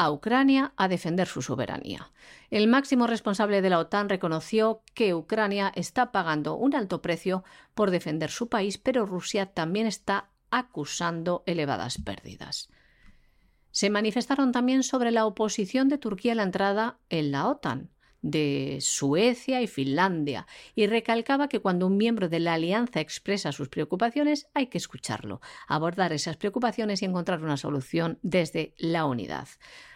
a Ucrania a defender su soberanía. El máximo responsable de la OTAN reconoció que Ucrania está pagando un alto precio por defender su país, pero Rusia también está acusando elevadas pérdidas. Se manifestaron también sobre la oposición de Turquía a la entrada en la OTAN de Suecia y Finlandia, y recalcaba que cuando un miembro de la alianza expresa sus preocupaciones hay que escucharlo, abordar esas preocupaciones y encontrar una solución desde la unidad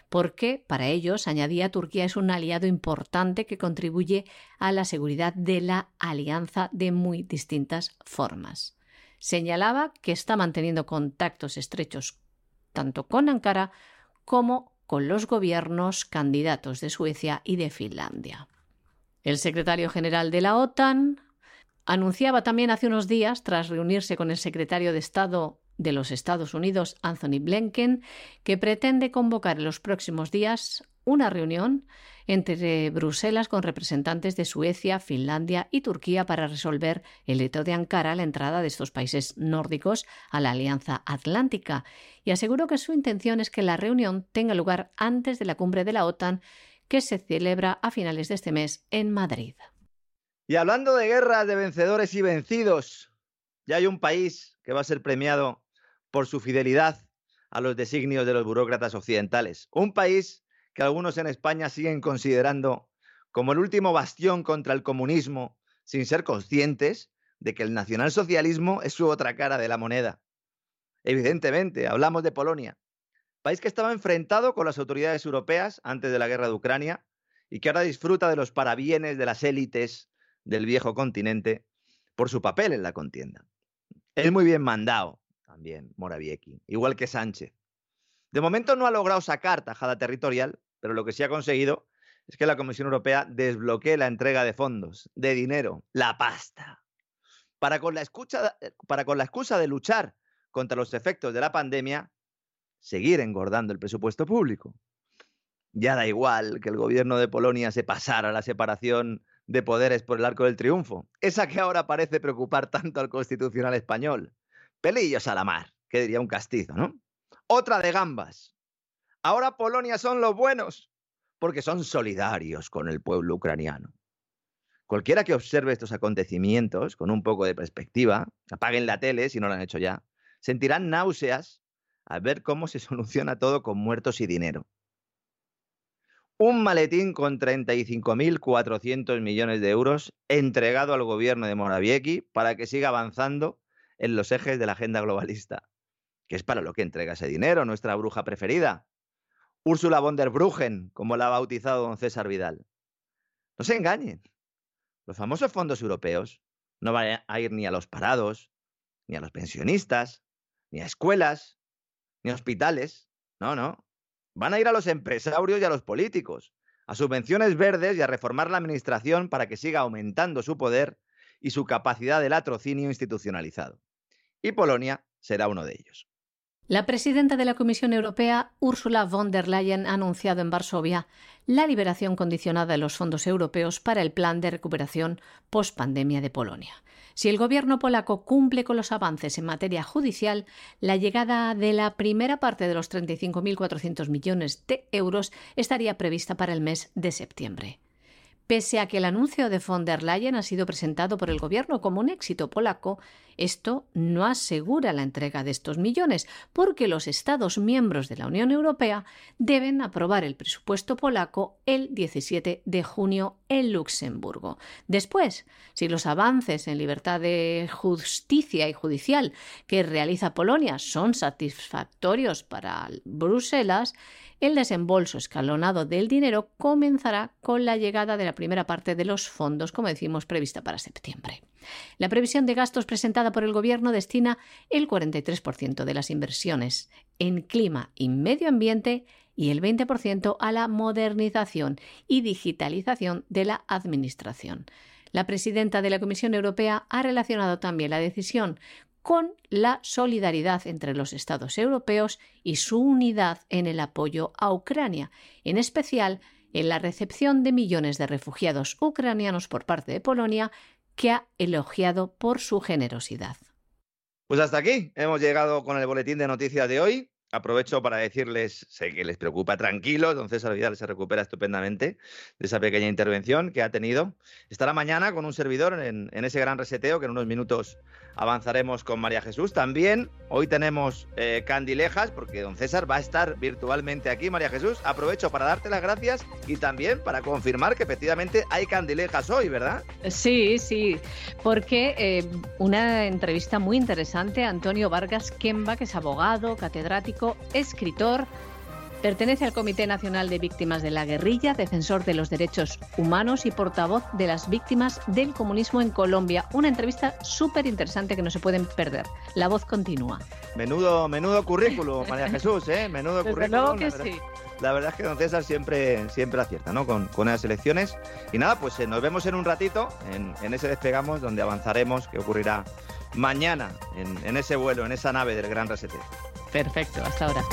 porque para ellos, añadía, Turquía es un aliado importante que contribuye a la seguridad de la alianza de muy distintas formas. Señalaba que está manteniendo contactos estrechos tanto con Ankara como con los gobiernos candidatos de Suecia y de Finlandia. El secretario general de la OTAN anunciaba también hace unos días, tras reunirse con el secretario de Estado de los Estados Unidos, Anthony Blinken, que pretende convocar en los próximos días una reunión entre Bruselas con representantes de Suecia, Finlandia y Turquía para resolver el veto de Ankara a la entrada de estos países nórdicos a la Alianza Atlántica. Y aseguró que su intención es que la reunión tenga lugar antes de la cumbre de la OTAN que se celebra a finales de este mes en Madrid. Y hablando de guerras de vencedores y vencidos, ya hay un país que va a ser premiado por su fidelidad a los designios de los burócratas occidentales. Un país que algunos en España siguen considerando como el último bastión contra el comunismo, sin ser conscientes de que el nacionalsocialismo es su otra cara de la moneda. Evidentemente, hablamos de Polonia, país que estaba enfrentado con las autoridades europeas antes de la guerra de Ucrania y que ahora disfruta de los parabienes de las élites del viejo continente por su papel en la contienda. Es muy bien mandado, también Morawiecki, igual que Sánchez. De momento no ha logrado sacar tajada territorial, pero lo que sí ha conseguido es que la Comisión Europea desbloquee la entrega de fondos, de dinero, la pasta, para con la, eh, para con la excusa de luchar contra los efectos de la pandemia, seguir engordando el presupuesto público. Ya da igual que el gobierno de Polonia se pasara la separación de poderes por el arco del triunfo, esa que ahora parece preocupar tanto al constitucional español. Pelillos a la mar, que diría un castizo, ¿no? Otra de gambas. Ahora Polonia son los buenos, porque son solidarios con el pueblo ucraniano. Cualquiera que observe estos acontecimientos con un poco de perspectiva, apaguen la tele si no lo han hecho ya, sentirán náuseas al ver cómo se soluciona todo con muertos y dinero. Un maletín con 35.400 millones de euros entregado al gobierno de Morawiecki para que siga avanzando en los ejes de la agenda globalista, que es para lo que entrega ese dinero nuestra bruja preferida, Úrsula von der Bruggen, como la ha bautizado don César Vidal. No se engañen, los famosos fondos europeos no van a ir ni a los parados, ni a los pensionistas, ni a escuelas, ni a hospitales, no, no, van a ir a los empresarios y a los políticos, a subvenciones verdes y a reformar la administración para que siga aumentando su poder y su capacidad de latrocinio institucionalizado y Polonia será uno de ellos. La presidenta de la Comisión Europea, Ursula von der Leyen, ha anunciado en Varsovia la liberación condicionada de los fondos europeos para el plan de recuperación post-pandemia de Polonia. Si el gobierno polaco cumple con los avances en materia judicial, la llegada de la primera parte de los 35.400 millones de euros estaría prevista para el mes de septiembre. Pese a que el anuncio de von der Leyen ha sido presentado por el gobierno como un éxito polaco, esto no asegura la entrega de estos millones, porque los Estados miembros de la Unión Europea deben aprobar el presupuesto polaco el 17 de junio en Luxemburgo. Después, si los avances en libertad de justicia y judicial que realiza Polonia son satisfactorios para Bruselas, el desembolso escalonado del dinero comenzará con la llegada de la primera parte de los fondos, como decimos, prevista para septiembre. La previsión de gastos presentada por el Gobierno destina el 43% de las inversiones en clima y medio ambiente y el 20% a la modernización y digitalización de la Administración. La presidenta de la Comisión Europea ha relacionado también la decisión con la solidaridad entre los Estados europeos y su unidad en el apoyo a Ucrania, en especial en la recepción de millones de refugiados ucranianos por parte de Polonia, que ha elogiado por su generosidad. Pues hasta aquí hemos llegado con el boletín de noticias de hoy. Aprovecho para decirles, sé que les preocupa, tranquilos, don César Vidal se recupera estupendamente de esa pequeña intervención que ha tenido. Estará mañana con un servidor en, en ese gran reseteo que en unos minutos avanzaremos con María Jesús. También hoy tenemos eh, candilejas porque don César va a estar virtualmente aquí, María Jesús. Aprovecho para darte las gracias y también para confirmar que efectivamente hay candilejas hoy, ¿verdad? Sí, sí, porque eh, una entrevista muy interesante a Antonio Vargas Kemba, que es abogado, catedrático, escritor Pertenece al Comité Nacional de Víctimas de la Guerrilla, defensor de los derechos humanos y portavoz de las víctimas del comunismo en Colombia. Una entrevista súper interesante que no se pueden perder. La voz continúa. Menudo, menudo currículo, María Jesús, ¿eh? Menudo Desde currículum. luego que la verdad. sí. La verdad es que don César siempre, siempre acierta, ¿no? Con, con las elecciones. Y nada, pues eh, nos vemos en un ratito en, en ese despegamos donde avanzaremos, que ocurrirá mañana en, en ese vuelo, en esa nave del Gran Reseteo. Perfecto, hasta ahora.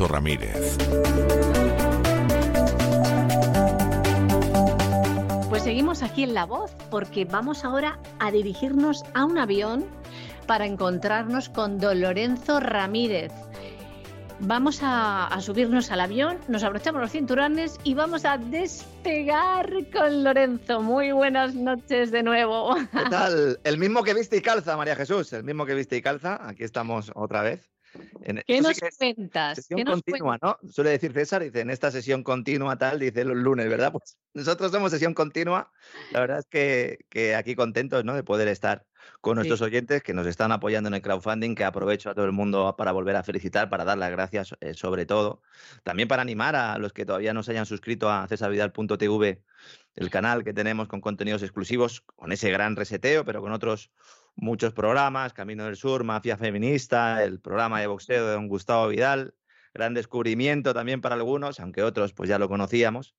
Lorenzo Ramírez. Pues seguimos aquí en La Voz porque vamos ahora a dirigirnos a un avión para encontrarnos con Don Lorenzo Ramírez. Vamos a, a subirnos al avión, nos abrochamos los cinturones y vamos a despegar con Lorenzo. Muy buenas noches de nuevo. ¿Qué tal? El mismo que viste y calza, María Jesús. El mismo que viste y calza. Aquí estamos otra vez. En- ¿Qué esto nos sí que es cuentas? Sesión ¿Qué nos continua, ¿no? Suele decir César, dice, en esta sesión continua tal, dice los lunes, ¿verdad? Pues nosotros somos sesión continua. La verdad es que, que aquí contentos, ¿no? De poder estar con nuestros oyentes que nos están apoyando en el crowdfunding, que aprovecho a todo el mundo para volver a felicitar, para dar las gracias eh, sobre todo. También para animar a los que todavía no se hayan suscrito a cesarvidal.tv, el canal que tenemos con contenidos exclusivos, con ese gran reseteo, pero con otros muchos programas, Camino del Sur, Mafia Feminista, el programa de boxeo de don Gustavo Vidal, gran descubrimiento también para algunos, aunque otros pues ya lo conocíamos.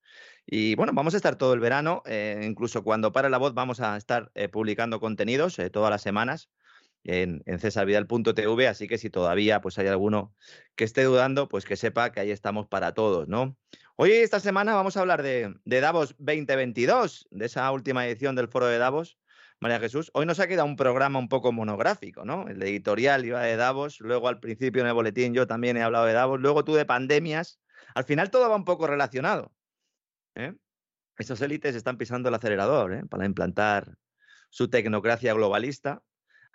Y bueno, vamos a estar todo el verano, eh, incluso cuando pare la voz vamos a estar eh, publicando contenidos eh, todas las semanas en, en cesarvidal.tv, así que si todavía pues hay alguno que esté dudando, pues que sepa que ahí estamos para todos, ¿no? Hoy, esta semana, vamos a hablar de Davos 2022, de esa última edición del Foro de Davos, María Jesús. Hoy nos ha quedado un programa un poco monográfico, ¿no? El editorial iba de Davos, luego al principio en el boletín yo también he hablado de Davos, luego tú de pandemias. Al final todo va un poco relacionado. ¿eh? Élites están pisando el acelerador ¿eh? para implantar su tecnocracia globalista.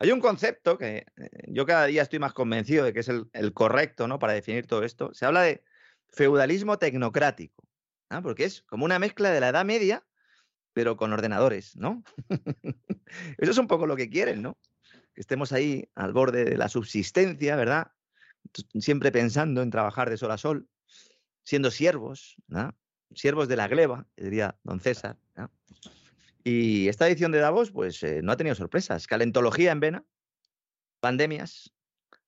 Hay un concepto que eh, yo cada día estoy más convencido de que es el, el correcto ¿no? para definir todo esto. Se habla de feudalismo tecnocrático, ¿ah? porque es como una mezcla de la Edad Media pero con ordenadores, ¿no? Eso es un poco lo que quieren, ¿no? Que estemos ahí al borde de la subsistencia, ¿verdad? Siempre pensando en trabajar de sol a sol, siendo siervos, ¿no? Siervos de la gleba, diría don César. Y esta edición de Davos, pues eh, no ha tenido sorpresas. Calentología en vena, pandemias,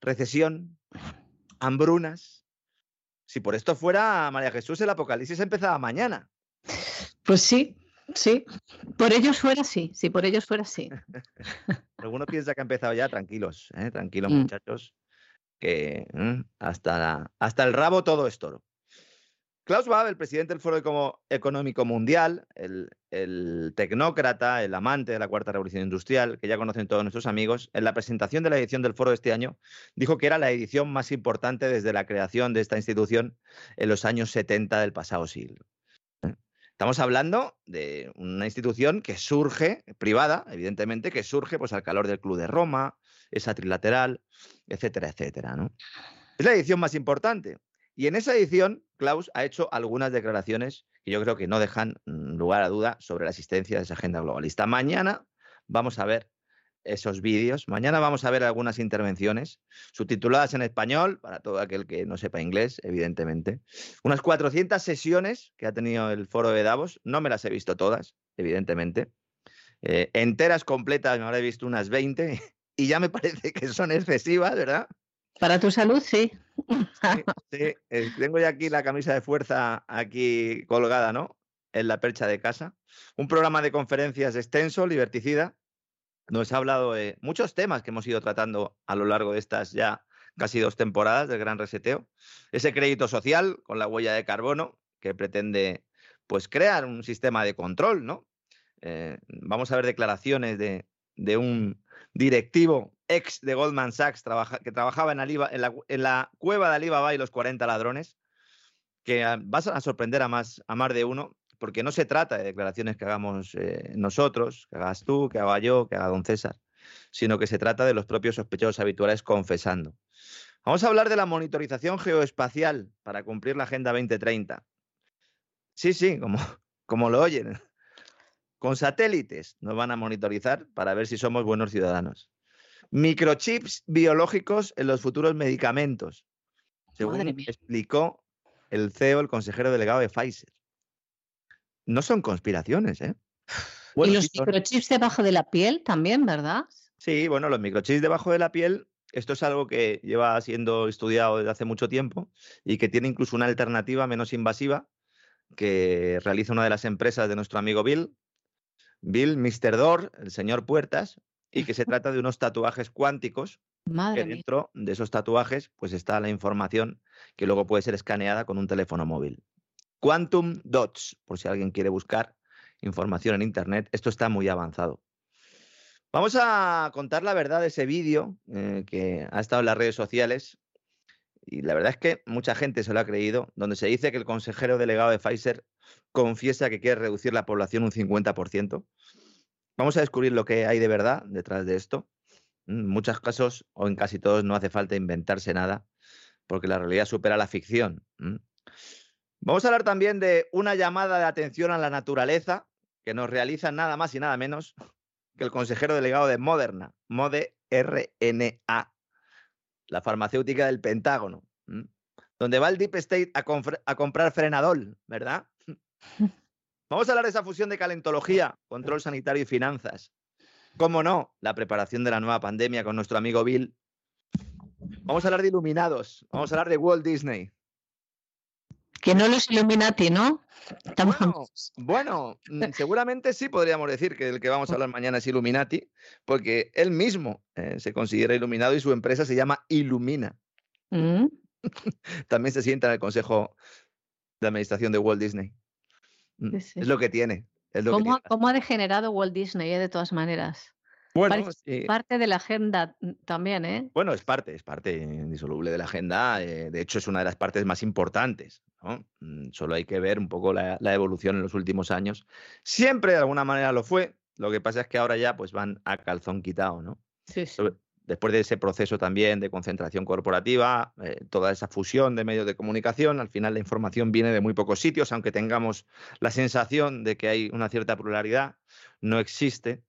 recesión, hambrunas. Si por esto fuera María Jesús, el apocalipsis empezaba mañana. Pues sí, sí. Por ellos fuera sí, sí, por ellos fuera sí. Alguno piensa que ha empezado ya, tranquilos, ¿eh? tranquilos Mm. muchachos, que mm, hasta, la- hasta el rabo todo es toro. Klaus Schwab, el presidente del Foro Económico Mundial, el, el tecnócrata, el amante de la Cuarta Revolución Industrial, que ya conocen todos nuestros amigos, en la presentación de la edición del foro de este año, dijo que era la edición más importante desde la creación de esta institución en los años 70 del pasado siglo. Estamos hablando de una institución que surge, privada, evidentemente, que surge pues, al calor del Club de Roma, esa trilateral, etcétera, etcétera. ¿no? Es la edición más importante. Y en esa edición, Klaus ha hecho algunas declaraciones que yo creo que no dejan mm, lugar a duda sobre la existencia de esa agenda globalista. Mañana vamos a ver esos vídeos. Mañana vamos a ver algunas intervenciones subtituladas en español, para todo aquel que no sepa inglés, evidentemente. Unas 400 sesiones que ha tenido el foro de Davos. No me las he visto todas, evidentemente. Eh, enteras, completas, me habré visto unas 20 y ya me parece que son excesivas, ¿verdad? Para tu salud, sí. Sí, eh, tengo ya aquí la camisa de fuerza aquí colgada, ¿no? En la percha de casa. Un programa de conferencias extenso, liberticida, nos ha hablado de muchos temas que hemos ido tratando a lo largo de estas ya casi dos temporadas del Gran Reseteo. Ese crédito social con la huella de carbono que pretende pues crear un sistema de control, ¿no? Eh, vamos a ver declaraciones de, un directivo ex de Goldman Sachs que trabajaba en, en, la, cueva de Alibaba y los 40 ladrones, que ah, vas a sorprender a más, a más de uno porque no se trata de declaraciones que hagamos eh, nosotros, que hagas tú, que haga yo, que haga don César, sino que se trata de los propios sospechosos habituales confesando. Vamos a hablar de la monitorización geoespacial para cumplir la Agenda 2030. Sí, sí, como, como lo oyen. Con satélites nos van a monitorizar para ver si somos buenos ciudadanos. Microchips biológicos en los futuros medicamentos, según explicó el CEO, el consejero delegado de Pfizer no son conspiraciones, ¿eh? y los microchips debajo de la piel también, ¿verdad? Sí, bueno, los microchips debajo de la piel, esto es algo que lleva siendo estudiado desde hace mucho tiempo y que tiene incluso una alternativa menos invasiva que realiza una de las empresas de nuestro amigo Bill, Bill, Mr. Door, el señor Puertas, y que se trata de unos tatuajes cuánticos que dentro de esos tatuajes pues está la información que luego puede ser escaneada con un teléfono móvil. Quantum Dots, por si alguien quiere buscar información en Internet. Esto está muy avanzado. Vamos a contar la verdad de ese vídeo eh, que ha estado en las redes sociales y la verdad es que mucha gente se lo ha creído, donde se dice que el consejero delegado de Pfizer confiesa que quiere reducir la población un 50%. Vamos a descubrir lo que hay de verdad detrás de esto. En muchos casos, o en casi todos, no hace falta inventarse nada, porque la realidad supera la ficción. Vamos a hablar también de una llamada de atención a la naturaleza que nos realiza nada más y nada menos que el consejero delegado de Moderna, Mode RNA, la farmacéutica del Pentágono, donde va el Deep State a, a comprar frenadol, ¿verdad? Vamos a hablar de esa fusión de calentología, control sanitario y finanzas. ¿Cómo no? La preparación de la nueva pandemia con nuestro amigo Bill. Vamos a hablar de iluminados, vamos a hablar de Walt Disney. Que no los Illuminati, ¿no? Bueno, mm, seguramente sí podríamos decir que el que vamos a hablar mañana es Illuminati, porque él mismo eh, se considera iluminado y su empresa se llama Illumina. Mm. También se sienta en el Consejo de Administración de Walt Disney. Mm, es lo que tiene. ¿Cómo, ha degenerado Walt Disney, eh, de todas maneras? Bueno, parte de la agenda también, ¿eh? Bueno, es parte, es parte indisoluble de la agenda. Eh, de hecho, es una de las partes más importantes. Mm, solo hay que ver un poco la, evolución en los últimos años. Siempre de alguna manera lo fue. Lo que pasa es que ahora ya pues van a calzón quitado, ¿no? Sí, sí. Después de ese proceso también de concentración corporativa, eh, toda esa fusión de medios de comunicación, al final la información viene de muy pocos sitios, aunque tengamos la sensación de que hay una cierta pluralidad, no existe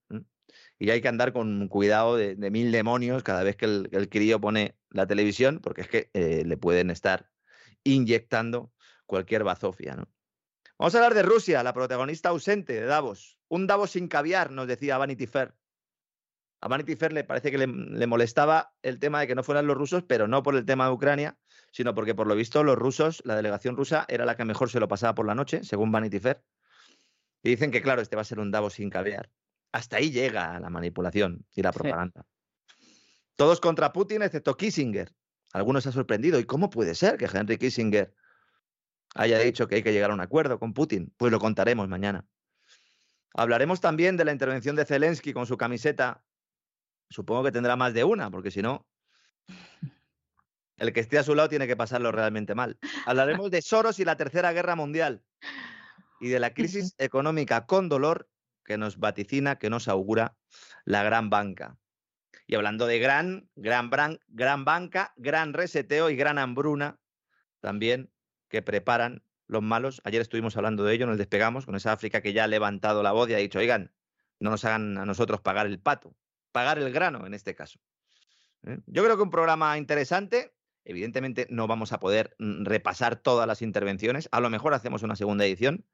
y hay que andar con cuidado de, mil demonios cada vez que el, crío pone la televisión, porque es que eh, le pueden estar inyectando cualquier bazofia. ¿no? Vamos a hablar de Rusia, la protagonista ausente de Davos. Un Davos sin caviar, nos decía Vanity Fair. A Vanity Fair le parece que le, le, molestaba el tema de que no fueran los rusos, pero no por el tema de Ucrania, sino porque por lo visto los rusos, la delegación rusa, era la que mejor se lo pasaba por la noche, según Vanity Fair. Y dicen que, claro, este va a ser un Davos sin caviar. Hasta ahí llega la manipulación y la propaganda. Todos contra Putin, excepto Kissinger. Algunos se ha sorprendido. ¿Y cómo puede ser que Henry Kissinger haya dicho que hay que llegar a un acuerdo con Putin? Pues lo contaremos mañana. Hablaremos también de la intervención de Zelensky con su camiseta. Supongo que tendrá más de una, porque si no, el que esté a su lado tiene que pasarlo realmente mal. Hablaremos de Soros y la Tercera Guerra Mundial y de la crisis económica con dolor que nos vaticina, que nos augura la gran banca. Y hablando de gran, gran, gran, gran banca, gran reseteo y gran hambruna también que preparan los malos. Ayer estuvimos hablando de ello, nos despegamos con esa África que ya ha levantado la voz y ha dicho, oigan, no nos hagan a nosotros pagar el pato, pagar el grano en este caso. ¿eh? Yo creo que un programa interesante. Evidentemente no vamos a poder mm, repasar todas las intervenciones. A lo mejor hacemos una segunda edición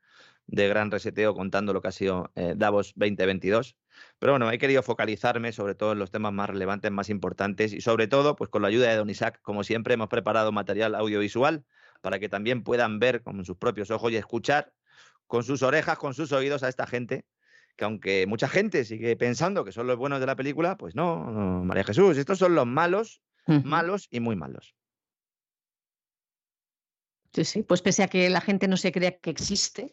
de Gran Reseteo contando lo que ha sido eh, Davos 2022. Pero bueno, he querido focalizarme sobre todo en los temas más relevantes, más importantes y sobre todo, pues con la ayuda de Don Isaac, como siempre, hemos preparado material audiovisual para que también puedan ver con sus propios ojos y escuchar con sus orejas, con sus oídos a esta gente que aunque mucha gente sigue pensando que son los buenos de la película, pues no, María Jesús, estos son los malos, malos y muy malos. Sí, sí, pues pese a que la gente no se crea que existe,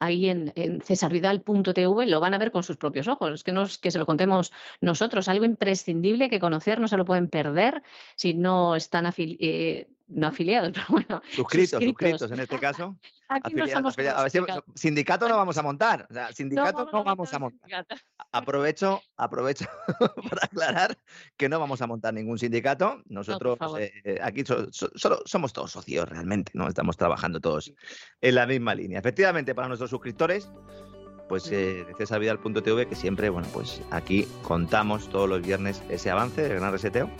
ahí en, en cesarvidal.tv lo van a ver con sus propios ojos. Es que, nos, que se lo contemos nosotros, algo imprescindible que conocer, no se lo pueden perder si no están afiliados. Eh, no afiliados, pero bueno. Suscritos, suscritos, en este caso. Aquí no somos sindicato. no vamos a montar. O sea, sindicato no, vamos a montar. Aprovecho, aprovecho para aclarar que no vamos a montar ningún sindicato. Nosotros eh, aquí solo somos todos socios realmente, ¿no? Estamos trabajando todos en la misma línea. Efectivamente, para nuestros suscriptores, pues eh, de cesarvidal.tv, que siempre, bueno, pues aquí contamos todos los viernes ese avance del gran reseteo.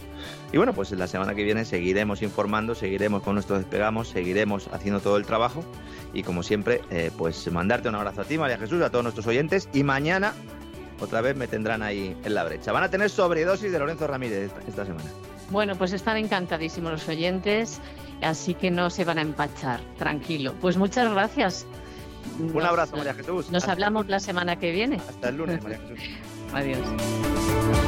Y bueno, pues la semana que viene seguiremos informando, seguiremos con nuestros despegamos, seguiremos haciendo todo el trabajo. Y como siempre, eh, pues mandarte un abrazo a ti, María Jesús, a todos nuestros oyentes. Y mañana otra vez me tendrán ahí en la brecha. Van a tener sobredosis de Lorenzo Ramírez esta semana. Bueno, pues están encantadísimos los oyentes, así que no se van a empachar, tranquilo. Pues muchas gracias. Un abrazo, María Jesús. Nos hablamos la semana que viene. Hasta el lunes, María Jesús. Adiós.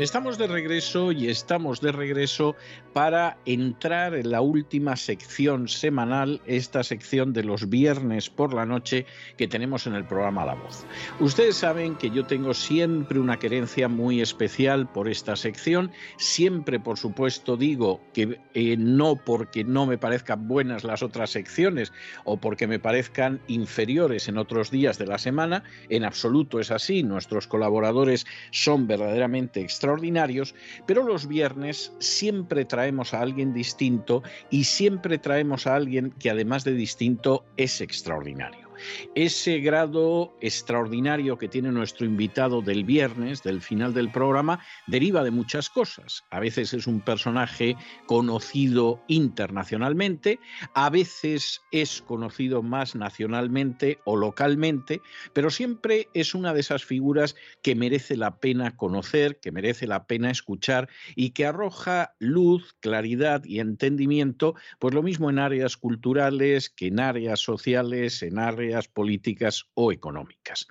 Estamos de regreso y estamos de regreso para entrar en la última sección semanal, esta sección de los viernes por la noche que tenemos en el programa La Voz. Ustedes saben que yo tengo siempre una querencia muy especial por esta sección, siempre por supuesto digo que eh, no porque no me parezcan buenas las otras secciones o porque me parezcan inferiores en otros días de la semana, en absoluto es así, nuestros colaboradores son verdaderamente extraordinarios extraordinarios, pero los viernes siempre traemos a alguien distinto y siempre traemos a alguien que además de distinto es extraordinario. Ese grado extraordinario que tiene nuestro invitado del viernes, del final del programa, deriva de muchas cosas. A veces es un personaje conocido internacionalmente, a veces es conocido más nacionalmente o localmente, pero siempre es una de esas figuras que merece la pena conocer, que merece la pena escuchar y que arroja luz, claridad y entendimiento, pues lo mismo en áreas culturales que en áreas sociales, en áreas políticas o económicas.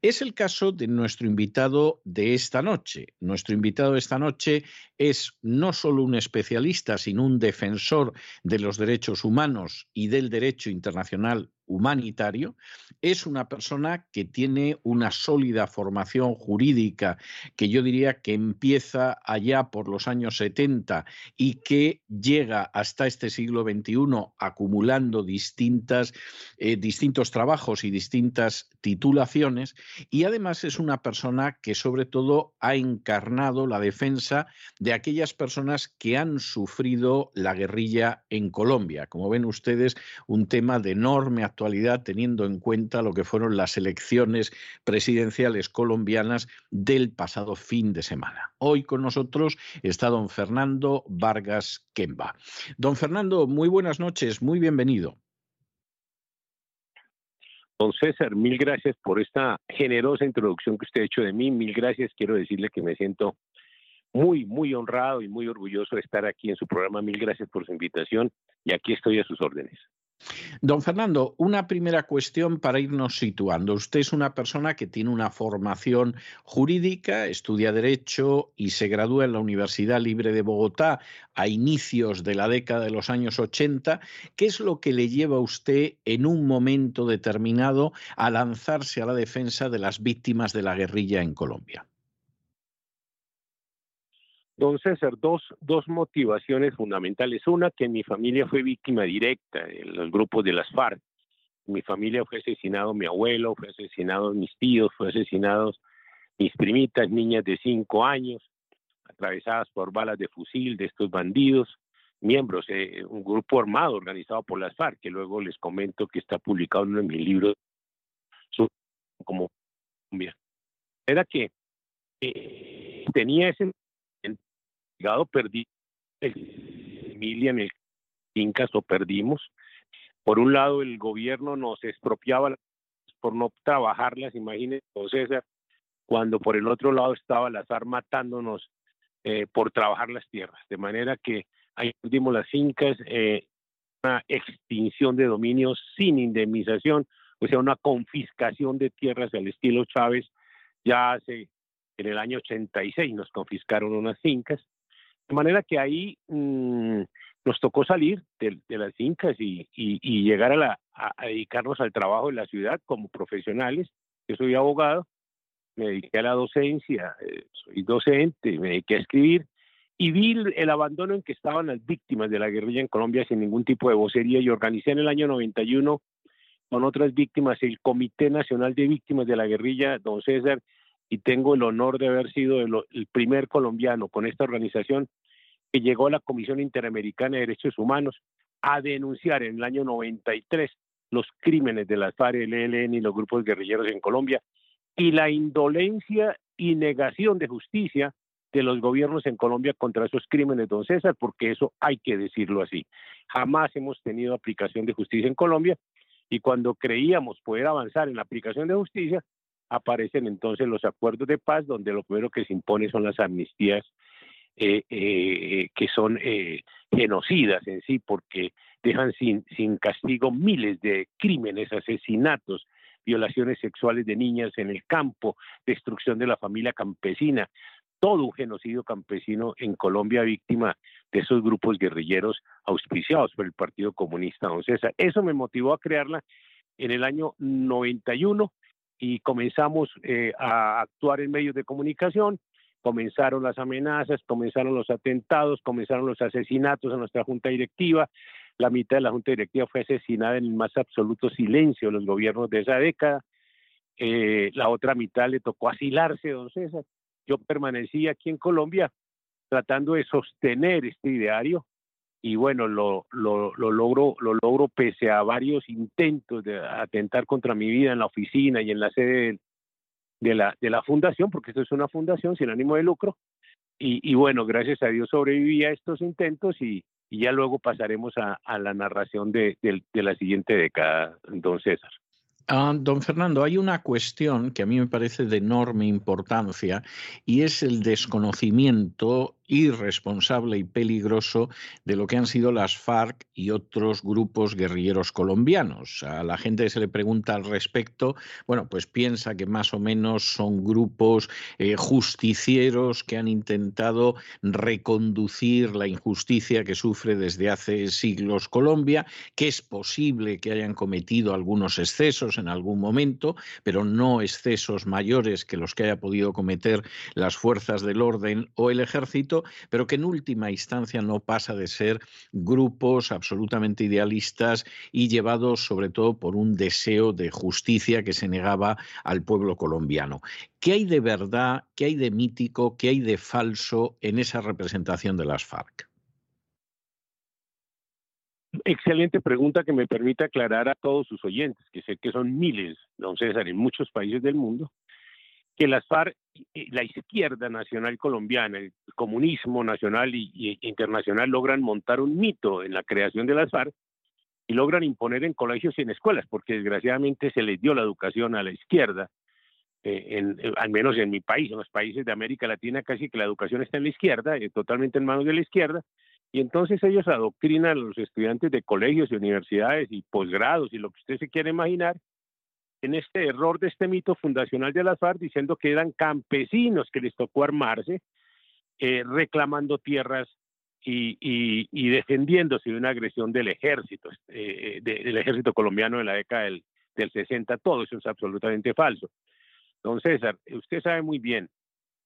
Es el caso de nuestro invitado de esta noche. Nuestro invitado de esta noche es no solo un especialista, sino un defensor de los derechos humanos y del derecho internacional humanitario, es una persona que tiene una sólida formación jurídica que yo diría que empieza allá por los años 70 y que llega hasta este siglo XXI acumulando distintas, eh, distintos trabajos y distintas titulaciones. Y además es una persona que sobre todo ha encarnado la defensa de aquellas personas que han sufrido la guerrilla en Colombia. Como ven ustedes, un tema de enorme actualidad teniendo en cuenta lo que fueron las elecciones presidenciales colombianas del pasado fin de semana. Hoy con nosotros está don Fernando Vargas Kemba. Don Fernando, muy buenas noches, muy bienvenido. Don César, mil gracias por esta generosa introducción que usted ha hecho de mí. Mil gracias. Quiero decirle que me siento muy, muy honrado y muy orgulloso de estar aquí en su programa. Mil gracias por su invitación y aquí estoy a sus órdenes. Don Fernando, una primera cuestión para irnos situando. Usted es una persona que tiene una formación jurídica, estudia Derecho y se gradúa en la Universidad Libre de Bogotá a inicios de la década de los años 80. ¿Qué es lo que le lleva a usted en un momento determinado a lanzarse a la defensa de las víctimas de la guerrilla en Colombia? Don César, dos, dos motivaciones fundamentales. Una, que mi familia fue víctima directa en los grupos de las FARC. Mi familia fue asesinado mi abuelo, fue asesinado mis tíos, fue asesinados mis primitas, niñas de cinco años, atravesadas por balas de fusil de estos bandidos, miembros, de un grupo armado organizado por las FARC, que luego les comento que está publicado en uno de mis libros como Era que eh, tenía ese perdí familia en el Incas o perdimos. Por un lado, el gobierno nos expropiaba por no trabajarlas, imagínense, César, cuando por el otro lado estaba la SAR matándonos eh, por trabajar las tierras. De manera que ahí perdimos las fincas, eh, una extinción de dominios sin indemnización, o sea, una confiscación de tierras al estilo Chávez. Ya hace, en el año 86 nos confiscaron unas fincas de manera que ahí mm, nos tocó salir de, las fincas y, llegar a, dedicarnos al trabajo en la ciudad como profesionales. Yo soy abogado, me dediqué a la docencia, eh, soy docente, me dediqué a escribir y vi el abandono en que estaban las víctimas de la guerrilla en Colombia sin ningún tipo de vocería y organicé en el año 91 con otras víctimas el Comité Nacional de Víctimas de la Guerrilla, don César, y tengo el honor de haber sido el, primer colombiano con esta organización que llegó la Comisión Interamericana de Derechos Humanos a denunciar en el año 93 los crímenes de las FARC, el ELN y los grupos guerrilleros en Colombia y la indolencia y negación de justicia de los gobiernos en Colombia contra esos crímenes, don César, porque eso hay que decirlo así. Jamás hemos tenido aplicación de justicia en Colombia y cuando creíamos poder avanzar en la aplicación de justicia, aparecen entonces los acuerdos de paz, donde lo primero que se impone son las amnistías eh, eh, que son eh, genocidas en sí, porque dejan sin, sin castigo miles de crímenes, asesinatos, violaciones sexuales de niñas en el campo, destrucción de la familia campesina, todo un genocidio campesino en Colombia víctima de esos grupos guerrilleros auspiciados por el Partido Comunista don César. Eso me motivó a crearla en el año 91 y comenzamos a actuar en medios de comunicación, comenzaron las amenazas, comenzaron los atentados, comenzaron los asesinatos a nuestra junta directiva, la mitad de la junta directiva fue asesinada en el más absoluto silencio de los gobiernos de esa década, eh, la otra mitad le tocó asilarse, don César. Yo permanecí aquí en Colombia tratando de sostener este ideario y bueno, lo, lo, lo, logro, lo logro pese a varios intentos de atentar contra mi vida en la oficina y en la sede de, la, de la fundación, porque esto es una fundación sin ánimo de lucro. Y, y bueno, gracias a Dios sobreviví a estos intentos y, y ya luego pasaremos a, a la narración de, de, de la siguiente década, don César. Ah, don Fernando, hay una cuestión que a mí me parece de enorme importancia y es el desconocimiento irresponsable y peligroso de lo que han sido las FARC y otros grupos guerrilleros colombianos. A la gente que se le pregunta al respecto, bueno, pues piensa que más o menos son grupos eh, justicieros que han intentado reconducir la injusticia que sufre desde hace siglos Colombia, que es posible que hayan cometido algunos excesos en algún momento, pero no excesos mayores que los que haya podido cometer las fuerzas del orden o el ejército pero que en última instancia no pasa de ser grupos absolutamente idealistas y llevados sobre todo por un deseo de justicia que se negaba al pueblo colombiano. ¿Qué hay de verdad, qué hay de mítico, qué hay de falso en esa representación de las FARC? Excelente pregunta que me permite aclarar a todos sus oyentes, que sé que son miles, don César, en muchos países del mundo, que las FARC, la izquierda nacional colombiana, el comunismo nacional e internacional logran montar un mito en la creación de las FARC y logran imponer en colegios y en escuelas, porque desgraciadamente se les dio la educación a la izquierda, eh, al menos en mi país, en los países de América Latina, casi que la educación está en la izquierda, eh, totalmente en manos de la izquierda, y entonces ellos adoctrinan a los estudiantes de colegios y universidades y posgrados y lo que usted se quiere imaginar en este error de este mito fundacional de las FARC diciendo que eran campesinos que les tocó armarse, eh, reclamando tierras y, defendiéndose de una agresión del ejército, eh, del ejército colombiano en la década del, del 60. Todo eso es absolutamente falso. Don César, usted sabe muy bien,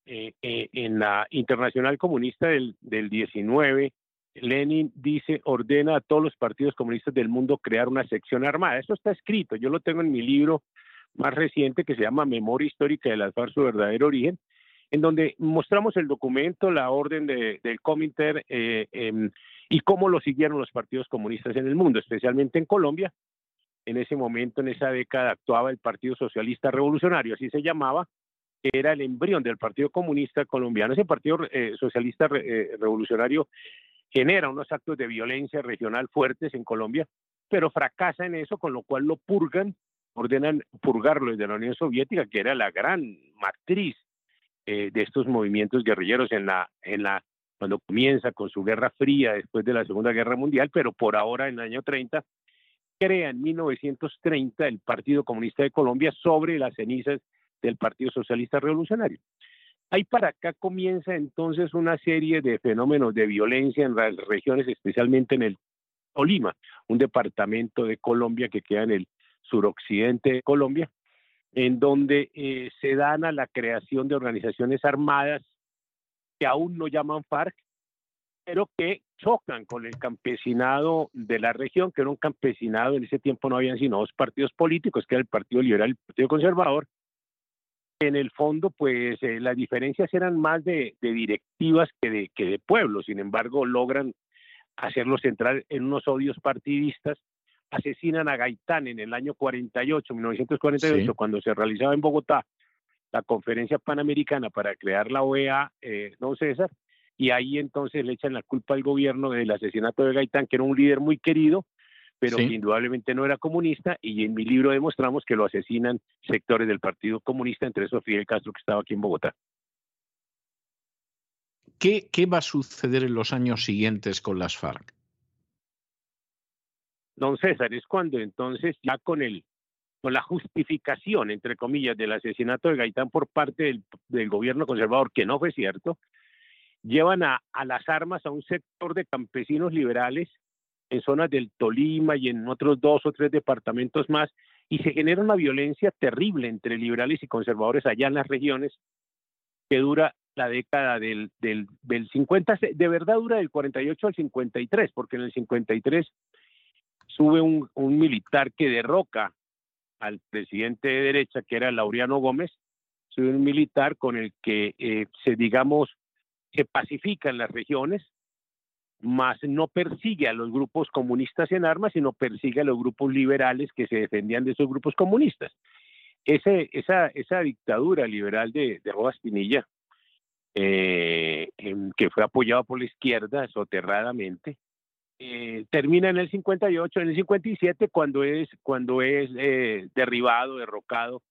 eh, en la Internacional Comunista del, del 19, Lenin dice, ordena a todos los partidos comunistas del mundo crear una sección armada. Eso está escrito, yo lo tengo en mi libro más reciente que se llama Memoria Histórica de las FARC, su verdadero origen, en donde mostramos el documento, la orden de, del Comiter eh, em, y cómo lo siguieron los partidos comunistas en el mundo, especialmente en Colombia. En ese momento, en esa década, actuaba el Partido Socialista Revolucionario, así se llamaba, era el embrión del Partido Comunista Colombiano. Ese Partido eh, Socialista eh, Revolucionario genera unos actos de violencia regional fuertes en Colombia, pero fracasa en eso, con lo cual lo purgan, ordenan purgarlo desde la Unión Soviética, que era la gran matriz eh, de estos movimientos guerrilleros en la, en la, cuando comienza con su guerra fría después de la Segunda Guerra Mundial, pero por ahora en el año 30 crea en 1930 el Partido Comunista de Colombia sobre las cenizas del Partido Socialista Revolucionario. Ahí para acá comienza entonces una serie de fenómenos de violencia en las regiones, especialmente en el Tolima, un departamento de Colombia que queda en el suroccidente de Colombia, en donde eh, se dan a la creación de organizaciones armadas que aún no llaman FARC, pero que chocan con el campesinado de la región, que era un campesinado, en ese tiempo no habían sino dos partidos políticos, que era el Partido Liberal y el Partido Conservador, en el fondo, pues eh, las diferencias eran más de, directivas que de, que de pueblo, sin embargo, logran hacerlo central en unos odios partidistas. Asesinan a Gaitán en el año 48, 1948, cuando se realizaba en Bogotá la conferencia panamericana para crear la OEA, eh, don César, y ahí entonces le echan la culpa al gobierno del asesinato de Gaitán, que era un líder muy querido, pero que indudablemente no era comunista y en mi libro demostramos que lo asesinan sectores del Partido Comunista, entre esos Fidel Castro que estaba aquí en Bogotá. ¿Qué, ¿Qué va a suceder en los años siguientes con las FARC? Don César, es cuando entonces ya con el con la justificación, entre comillas, del asesinato de Gaitán por parte del, del gobierno conservador, que no fue cierto, llevan a, a, las armas a un sector de campesinos liberales en zonas del Tolima y en otros dos o tres departamentos más, y se genera una violencia terrible entre liberales y conservadores allá en las regiones que dura la década del, del, 50, de verdad dura del 48 al 53, porque en el 53 sube un, un militar que derroca al presidente de derecha, que era Laureano Gómez, sube un militar con el que eh, se, digamos, se pacifican las regiones, más no persigue a los grupos comunistas en armas, sino persigue a los grupos liberales que se defendían de esos grupos comunistas. Ese, esa, esa dictadura liberal de, de Rojas Pinilla, eh, que fue apoyada por la izquierda soterradamente, eh, termina en el 58, en el 57, cuando es, cuando es eh, derribado, derrocado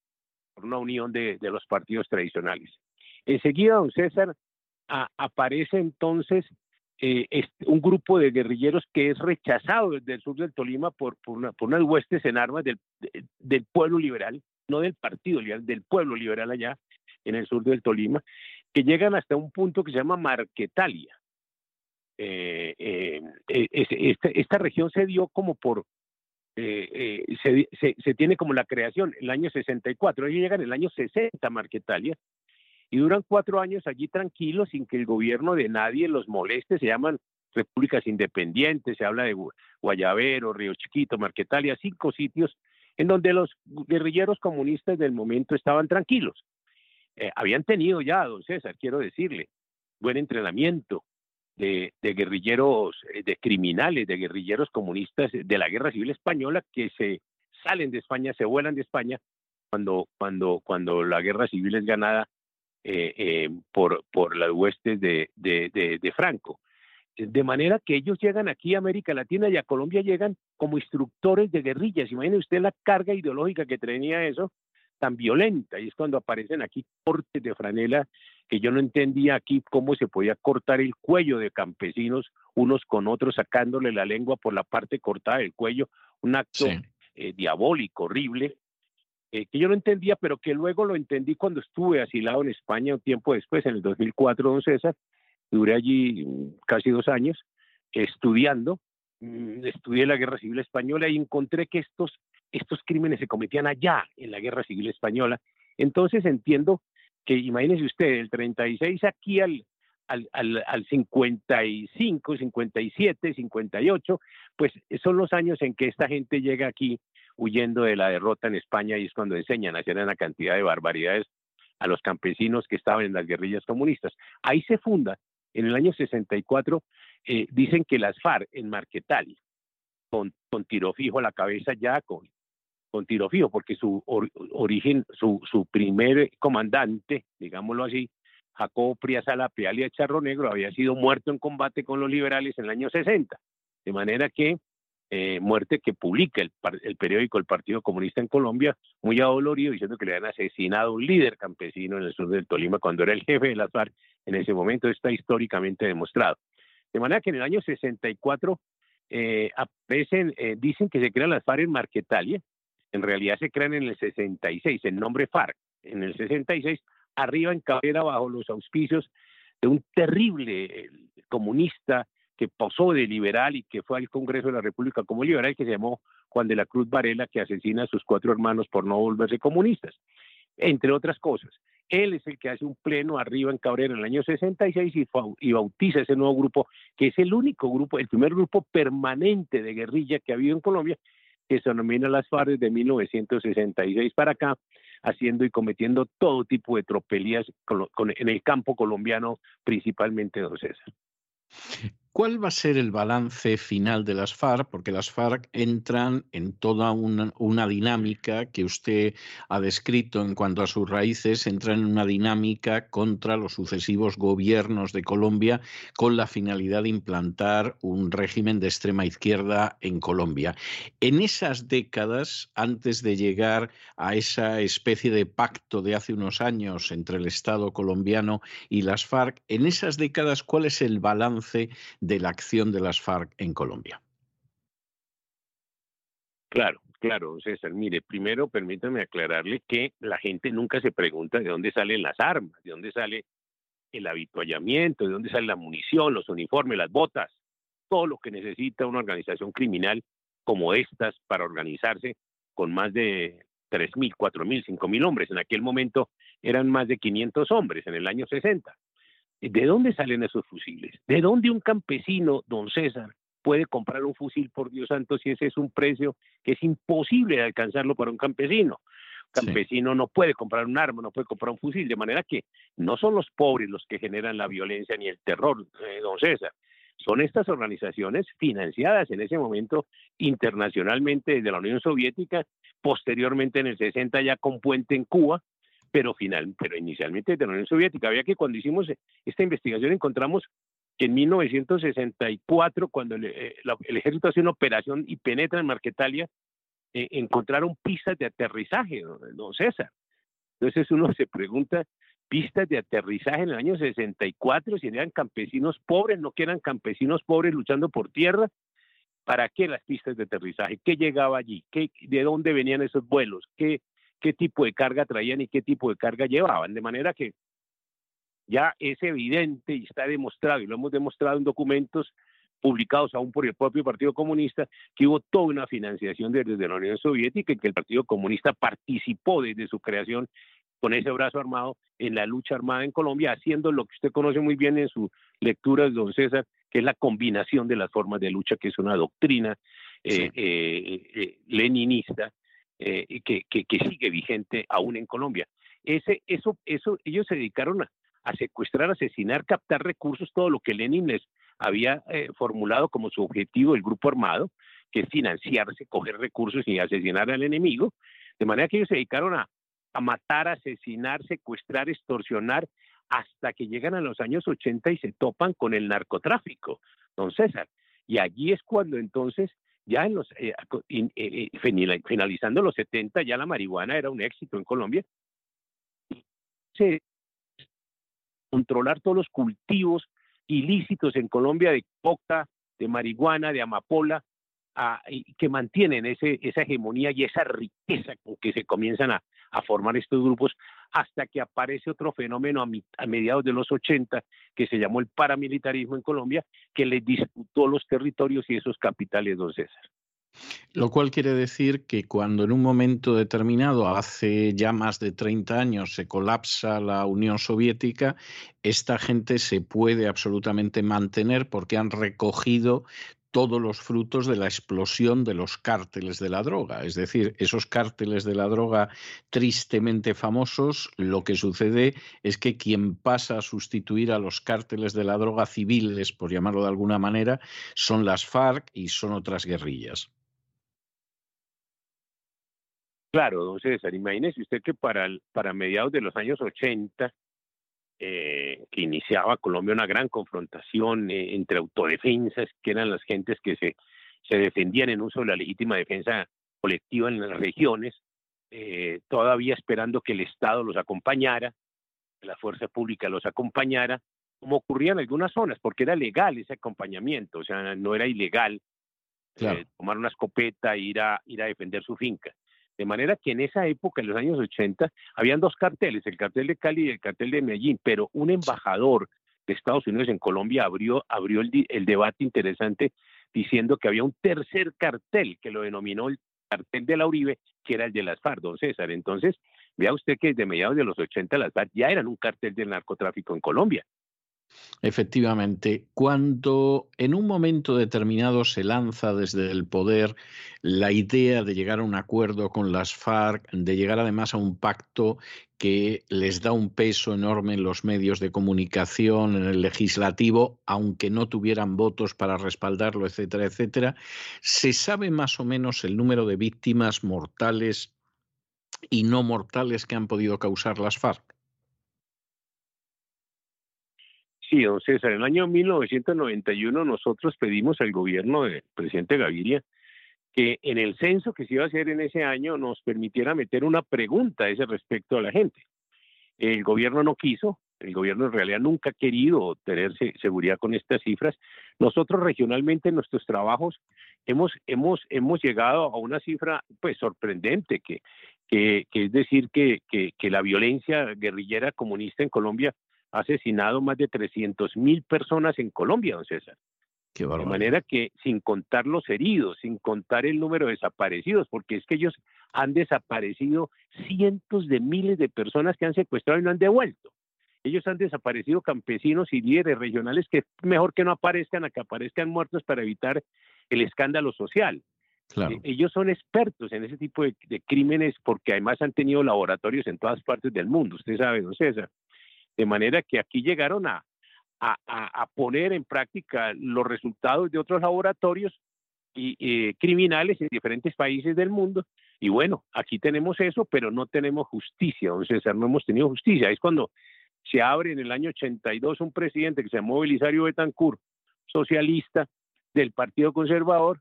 por una unión de, de, los partidos tradicionales. Enseguida, don César, aparece entonces eh, es un grupo de guerrilleros que es rechazado desde el sur del Tolima por, por, unas huestes en armas del, del, pueblo liberal, no del partido liberal, del pueblo liberal allá en el sur del Tolima, que llegan hasta un punto que se llama Marquetalia. Eh, eh, esta, esta, región se dio como por, se, se, tiene como la creación el año 64, ellos llegan el año 60 Marquetalia, y duran cuatro años allí tranquilos sin que el gobierno de nadie los moleste, se llaman repúblicas independientes, se habla de Guayabero, Río Chiquito, Marquetalia, cinco sitios en donde los guerrilleros comunistas del momento estaban tranquilos. Eh, habían tenido ya, don César, quiero decirle, buen entrenamiento de, de, guerrilleros, eh, de criminales, de guerrilleros comunistas de la Guerra Civil Española que se salen de España, se vuelan de España cuando, cuando, cuando la guerra civil es ganada por, por las huestes de, de, de Franco. De manera que ellos llegan aquí a América Latina y a Colombia llegan como instructores de guerrillas. Imagine usted la carga ideológica que tenía eso tan violenta. Y es cuando aparecen aquí cortes de franela que yo no entendía aquí cómo se podía cortar el cuello de campesinos unos con otros, sacándole la lengua por la parte cortada del cuello. Un acto eh, diabólico, horrible, eh, que yo no entendía, pero que luego lo entendí cuando estuve asilado en España un tiempo después, en el 2004, don César, Duré allí mm, casi dos años estudiando, mm, estudié la Guerra Civil Española y encontré que estos, estos crímenes se cometían allá, en la Guerra Civil Española. Entonces entiendo que, imagínese usted, el 36 aquí al, al, al, al 55, 57, 58, pues son los años en que esta gente llega aquí huyendo de la derrota en España y es cuando enseñan a hacer una cantidad de barbaridades a los campesinos que estaban en las guerrillas comunistas. Ahí se funda en el año 64 eh, dicen que las FARC en Marquetal, con, con tiro fijo a la cabeza ya, con, con tiro fijo, porque su origen, su, su primer comandante, digámoslo así, Jacobo Priazala Pealia Charro Negro, había sido muerto en combate con los liberales en el año 60. De manera que eh, muerte que publica el, periódico El Partido Comunista en Colombia, muy adolorido, diciendo que le habían asesinado un líder campesino en el sur del Tolima cuando era el jefe de las FARC en ese momento, está históricamente demostrado. De manera que en el año 64 eh, aparecen, eh, dicen que se crean las FARC en Marquetalia, en realidad se crean en el 66, el nombre FARC, en el 66, arriba en Cabrera, bajo los auspicios de un terrible comunista que pasó de liberal y que fue al Congreso de la República como liberal, que se llamó Juan de la Cruz Varela, que asesina a sus cuatro hermanos por no volverse comunistas, entre otras cosas. Él es el que hace un pleno arriba en Cabrera en el año 66 y, bautiza ese nuevo grupo, que es el único grupo, el primer grupo permanente de guerrilla que ha habido en Colombia, que se denomina las FARC de 1966 para acá, haciendo y cometiendo todo tipo de tropelías en el campo colombiano, principalmente, don César. ¿Cuál va a ser el balance final de las FARC? Porque las FARC entran en toda una, dinámica que usted ha descrito en cuanto a sus raíces, entran en una dinámica contra los sucesivos gobiernos de Colombia con la finalidad de implantar un régimen de extrema izquierda en Colombia. En esas décadas, antes de llegar a esa especie de pacto de hace unos años entre el Estado colombiano y las FARC, en esas décadas, ¿cuál es el balance? De la acción de las FARC en Colombia. Claro, claro, César. Mire, primero permítame aclararle que la gente nunca se pregunta de dónde salen las armas, de dónde sale el habituallamiento, de dónde sale la munición, los uniformes, las botas, todo lo que necesita una organización criminal como estas para organizarse con más de 3.000, 4.000, 5.000 hombres. En aquel momento eran más de 500 hombres en el año 60. ¿De dónde salen esos fusiles? ¿De dónde un campesino, don César, puede comprar un fusil, por Dios santo, si ese es un precio que es imposible de alcanzarlo para un campesino? Un campesino no puede comprar un arma, no puede comprar un fusil, de manera que no son los pobres los que generan la violencia ni el terror, eh, don César. Son estas organizaciones financiadas en ese momento internacionalmente desde la Unión Soviética, posteriormente en el 60 ya con puente en Cuba, pero final, pero inicialmente de la Unión Soviética. Había que cuando hicimos esta investigación encontramos que en 1964, cuando eh, el, ejército hace una operación y penetra en Marquetalia, eh, encontraron pistas de aterrizaje, don, César. Entonces uno se pregunta, pistas de aterrizaje en el año 64, si eran campesinos pobres, no que eran campesinos pobres luchando por tierra, ¿para qué las pistas de aterrizaje? ¿Qué llegaba allí? ¿Qué, ¿De dónde venían esos vuelos? ¿Qué, qué tipo de carga traían y qué tipo de carga llevaban. De manera que ya es evidente y está demostrado, y lo hemos demostrado en documentos publicados aún por el propio Partido Comunista, que hubo toda una financiación desde la Unión Soviética y que el Partido Comunista participó desde su creación con ese brazo armado en la lucha armada en Colombia, haciendo lo que usted conoce muy bien en su lectura, don César, que es la combinación de las formas de lucha, que es una doctrina eh, eh, eh, leninista que, que, sigue vigente aún en Colombia. Ese, eso, eso, ellos se dedicaron a, secuestrar, asesinar, captar recursos, todo lo que Lenin les había formulado como su objetivo el grupo armado, que es financiarse, coger recursos y asesinar al enemigo, de manera que ellos se dedicaron a, a matar, asesinar, secuestrar, extorsionar, hasta que llegan a los años 80 y se topan con el narcotráfico, don César. Y allí es cuando entonces, ya en los, eh, eh, eh, finalizando los 70, ya la marihuana era un éxito en Colombia. Se controlar todos los cultivos ilícitos en Colombia de coca, de marihuana, de amapola, que mantienen ese, esa hegemonía y esa riqueza con que se comienzan a, formar estos grupos hasta que aparece otro fenómeno a, mediados de los 80 que se llamó el paramilitarismo en Colombia, que le disputó los territorios y esos capitales, don César. Lo cual quiere decir que cuando en un momento determinado, hace ya más de 30 años, se colapsa la Unión Soviética, esta gente se puede absolutamente mantener porque han recogido todos los frutos de la explosión de los cárteles de la droga. Es decir, esos cárteles de la droga tristemente famosos, lo que sucede es que quien pasa a sustituir a los cárteles de la droga civiles, por llamarlo de alguna manera, son las FARC y son otras guerrillas. Claro, don César, imagínese usted que para, para mediados de los años 80 eh, que iniciaba Colombia una gran confrontación eh, entre autodefensas, que eran las gentes que se, se defendían en uso de la legítima defensa colectiva en las regiones, eh, todavía esperando que el Estado los acompañara, que la fuerza pública los acompañara, como ocurría en algunas zonas, porque era legal ese acompañamiento, o sea, no era ilegal tomar una escopeta e ir a, ir a defender su finca. De manera que en esa época, en los años 80, habían dos carteles, el cartel de Cali y el cartel de Medellín, pero un embajador de Estados Unidos en Colombia abrió, abrió el, el debate interesante diciendo que había un tercer cartel que lo denominó el cartel de la Uribe, que era el de las FARC, don César. Entonces, vea usted que desde mediados de los 80 las FARC ya eran un cartel del narcotráfico en Colombia. Efectivamente, cuando en un momento determinado se lanza desde el poder la idea de llegar a un acuerdo con las FARC, de llegar además a un pacto que les da un peso enorme en los medios de comunicación, en el legislativo, aunque no tuvieran votos para respaldarlo, etcétera, etcétera, ¿se sabe más o menos el número de víctimas mortales y no mortales que han podido causar las FARC? Sí, don en el año 1991 nosotros pedimos al gobierno del presidente Gaviria que en el censo que se iba a hacer en ese año nos permitiera meter una pregunta a ese respecto a la gente. El gobierno no quiso, el gobierno en realidad nunca ha querido tener seguridad con estas cifras. Nosotros regionalmente en nuestros trabajos hemos, hemos, hemos llegado a una cifra pues sorprendente, que, que, es decir, que, que la violencia guerrillera comunista en Colombia ha asesinado más de 300 mil personas en Colombia, don César. de manera que sin contar los heridos, sin contar el número de desaparecidos, porque es que ellos han desaparecido cientos de miles de personas que han secuestrado y no han devuelto. Ellos han desaparecido campesinos y líderes regionales que mejor que no aparezcan a que aparezcan muertos para evitar el escándalo social. E, ellos son expertos en ese tipo de, de, crímenes porque además han tenido laboratorios en todas partes del mundo, usted sabe, don César. De manera que aquí llegaron a, a, poner en práctica los resultados de otros laboratorios y, criminales en diferentes países del mundo. Y bueno, aquí tenemos eso, pero no tenemos justicia, don César, no hemos tenido justicia. Es cuando se abre en el año 82 un presidente que se llamó Belisario Betancourt, socialista del Partido Conservador,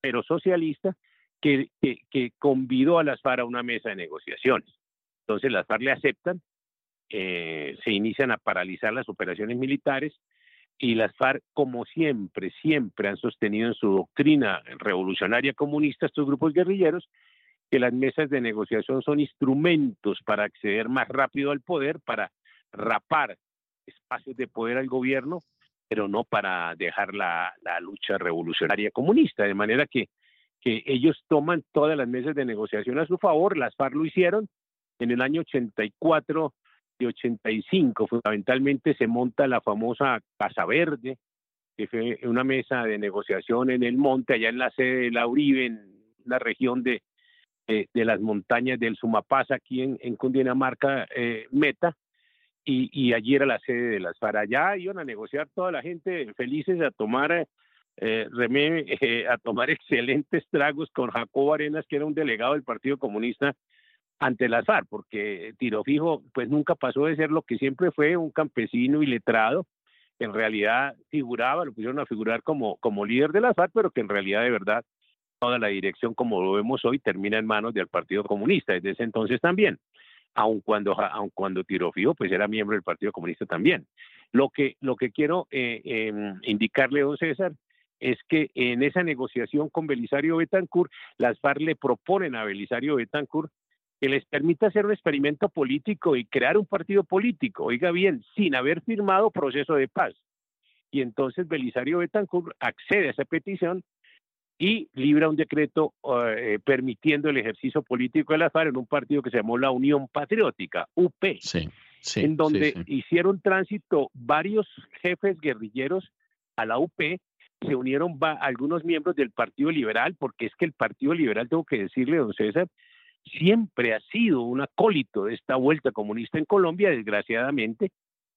pero socialista, que, que, que convidó a las FARC a una mesa de negociaciones. Entonces las FARC le aceptan eh, se inician a paralizar las operaciones militares y las FARC, como siempre, siempre han sostenido en su doctrina revolucionaria comunista estos grupos guerrilleros, que las mesas de negociación son instrumentos para acceder más rápido al poder, para rapar espacios de poder al gobierno, pero no para dejar la, lucha revolucionaria comunista. De manera que, que ellos toman todas las mesas de negociación a su favor, las FARC lo hicieron, En el año 84 y 85, fundamentalmente, se monta la famosa Casa Verde, que fue una mesa de negociación en el monte, allá en la sede de la Uribe, en la región de, de las montañas del Sumapaz, aquí en, en Cundinamarca, eh, Meta, y, y, allí era la sede de las FARC. Allá iban a negociar toda la gente felices a tomar eh, remé, eh, a tomar excelentes tragos con Jacobo Arenas, que era un delegado del Partido Comunista ante las FARC, porque Tiro Fijo pues nunca pasó de ser lo que siempre fue un campesino y letrado, en realidad figuraba, lo pusieron a figurar como, como líder de las FARC, pero que en realidad de verdad toda la dirección como vemos hoy termina en manos del Partido Comunista, desde ese entonces también, aun cuando, aun cuando pues era miembro del Partido Comunista también. Lo que, lo que quiero eh, eh, indicarle, don César, es que en esa negociación con Belisario Betancourt, las FARC le proponen a Belisario Betancourt que les permita hacer un experimento político y crear un partido político, oiga bien, sin haber firmado proceso de paz. Y entonces Belisario Betancourt accede a esa petición y libra un decreto eh, permitiendo el ejercicio político de las FARC en un partido que se llamó la Unión Patriótica, UP, en donde hicieron tránsito varios jefes guerrilleros a la UP se unieron algunos miembros del Partido Liberal, porque es que el Partido Liberal, tengo que decirle, don César, siempre ha sido un acólito de esta vuelta comunista en Colombia, desgraciadamente.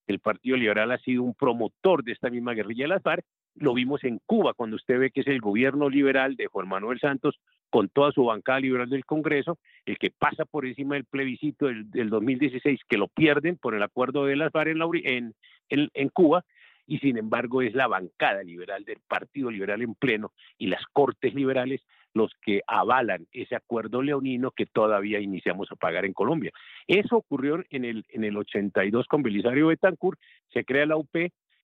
El Partido Liberal ha sido un promotor de esta misma guerrilla de las FARC. Lo vimos en Cuba, cuando usted ve que es el gobierno liberal de Juan Manuel Santos, con toda su bancada liberal del Congreso, el que pasa por encima del plebiscito del, 2016, que lo pierden por el acuerdo de las FARC en, en, en Cuba, y sin embargo es la bancada liberal del Partido Liberal en pleno y las cortes liberales los que avalan ese acuerdo leonino que todavía iniciamos a pagar en Colombia. Eso ocurrió en el, en el 82 con Belisario Betancourt, se crea la UP,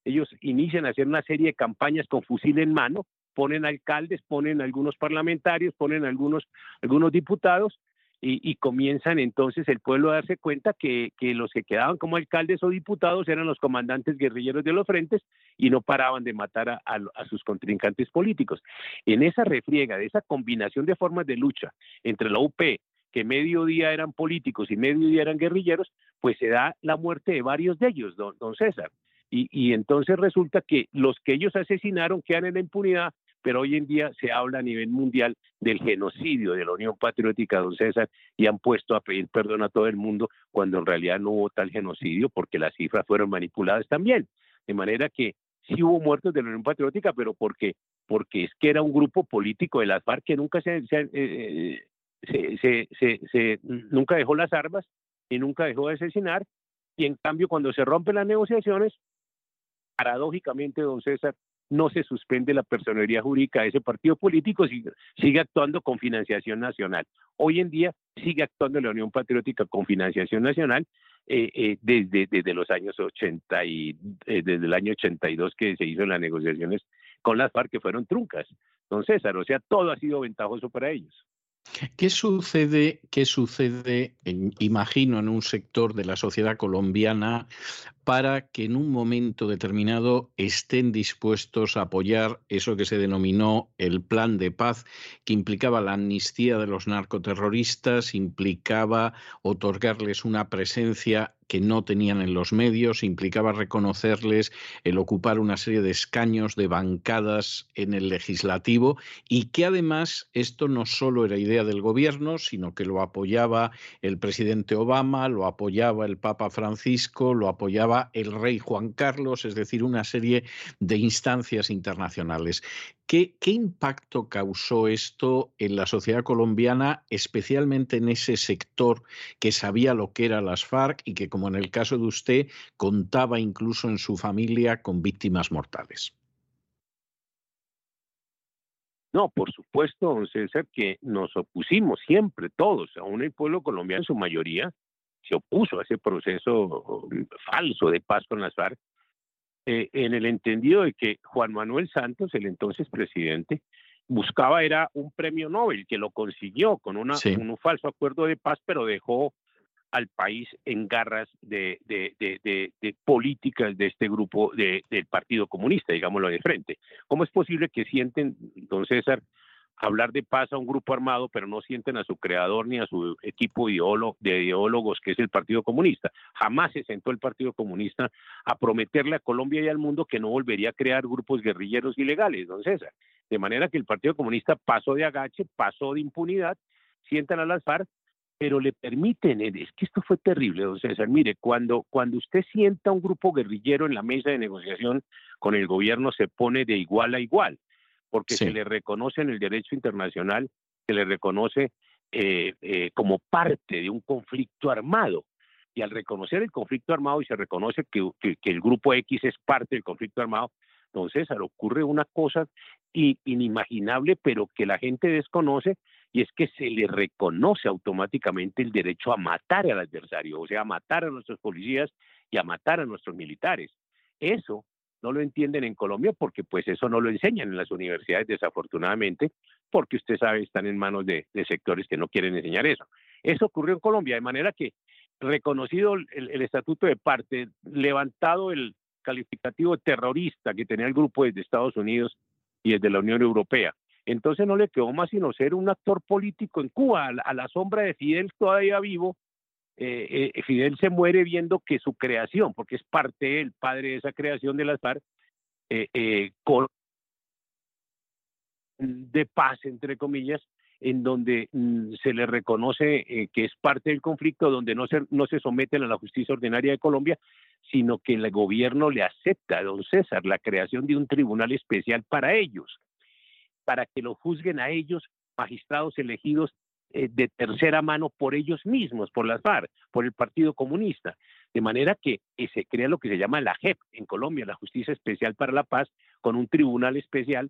ellos inician a hacer una serie de campañas con fusil en mano, ponen alcaldes, ponen algunos parlamentarios, ponen algunos, algunos diputados y, comienzan entonces el pueblo a darse cuenta que, los que quedaban como alcaldes o diputados eran los comandantes guerrilleros de los frentes y no paraban de matar a, a, sus contrincantes políticos. En esa refriega, de esa combinación de formas de lucha entre la UP, que medio día eran políticos y medio día eran guerrilleros, pues se da la muerte de varios de ellos, don, don César. Y, y entonces resulta que los que ellos asesinaron quedan en la impunidad pero hoy en día se habla a nivel mundial del genocidio de la Unión Patriótica, don César, y han puesto a pedir perdón a todo el mundo cuando en realidad no hubo tal genocidio porque las cifras fueron manipuladas también. De manera que sí hubo muertos de la Unión Patriótica, pero porque, porque es que era un grupo político de las FARC que nunca se, eh, se, se, se, nunca dejó las armas y nunca dejó de asesinar, y en cambio cuando se rompen las negociaciones, paradójicamente, don César, no se suspende la personería jurídica de ese partido político, sigue, sigue, actuando con financiación nacional. Hoy en día sigue actuando la Unión Patriótica con financiación nacional eh, eh, desde, los años 80 y eh, desde el año 82 que se hizo las negociaciones con las FARC que fueron truncas. Don César, o sea, todo ha sido ventajoso para ellos. ¿Qué sucede, qué sucede imagino, en un sector de la sociedad colombiana para que en un momento determinado estén dispuestos a apoyar eso que se denominó el plan de paz, que implicaba la amnistía de los narcoterroristas, implicaba otorgarles una presencia que no tenían en los medios, implicaba reconocerles el ocupar una serie de escaños de bancadas en el legislativo y que además esto no solo era idea del gobierno, sino que lo apoyaba el presidente Obama, lo apoyaba el Papa Francisco, lo apoyaba el rey Juan Carlos, es decir, una serie de instancias internacionales. ¿Qué, ¿Qué, impacto causó esto en la sociedad colombiana, especialmente en ese sector que sabía lo que eran las FARC y que, como en el caso de usted, contaba incluso en su familia con víctimas mortales? No, por supuesto, don César, que nos opusimos siempre, todos, aún el pueblo colombiano en su mayoría, se opuso a ese proceso falso de paz con las FARC, eh, en el entendido de que Juan Manuel Santos, el entonces presidente, buscaba era un premio Nobel, que lo consiguió con una, un falso acuerdo de paz, pero dejó al país en garras de, de, de, políticas de este grupo del Partido Comunista, digámoslo de frente. ¿Cómo es posible que sienten, don César, hablar de paz a un grupo armado, pero no sienten a su creador ni a su equipo de ideólogos, que es el Partido Comunista. Jamás se sentó el Partido Comunista a prometerle a Colombia y al mundo que no volvería a crear grupos guerrilleros ilegales, don César. De manera que el Partido Comunista pasó de agache, pasó de impunidad, sientan a las pero le permiten, es que esto fue terrible, don César, mire, cuando, cuando usted sienta un grupo guerrillero en la mesa de negociación con el gobierno, se pone de igual a igual porque se le reconoce en el derecho internacional, se le reconoce eh, eh, como parte de un conflicto armado. Y al reconocer el conflicto armado y se reconoce que, el grupo X es parte del conflicto armado, entonces ocurre una cosa inimaginable, pero que la gente desconoce, y es que se le reconoce automáticamente el derecho a matar al adversario, o sea, a matar a nuestros policías y a matar a nuestros militares. Eso no lo entienden en Colombia porque pues eso no lo enseñan en las universidades desafortunadamente, porque usted sabe, están en manos de, sectores que no quieren enseñar eso. Eso ocurrió en Colombia, de manera que reconocido el, estatuto de parte, levantado el calificativo terrorista que tenía el grupo desde Estados Unidos y desde la Unión Europea. Entonces no le quedó más sino ser un actor político en Cuba, a la sombra de Fidel todavía vivo, eh, eh, Fidel se muere viendo que su creación, porque es parte el padre de esa creación de las FARC, eh, de paz, entre comillas, en donde mm, se le reconoce que es parte del conflicto, donde no se, no se someten a la justicia ordinaria de Colombia, sino que el gobierno le acepta a don César la creación de un tribunal especial para ellos, para que lo juzguen a ellos, magistrados elegidos eh, de tercera mano por ellos mismos, por las FARC, por el Partido Comunista. De manera que eh, se crea lo que se llama la JEP en Colombia, la Justicia Especial para la Paz, con un tribunal especial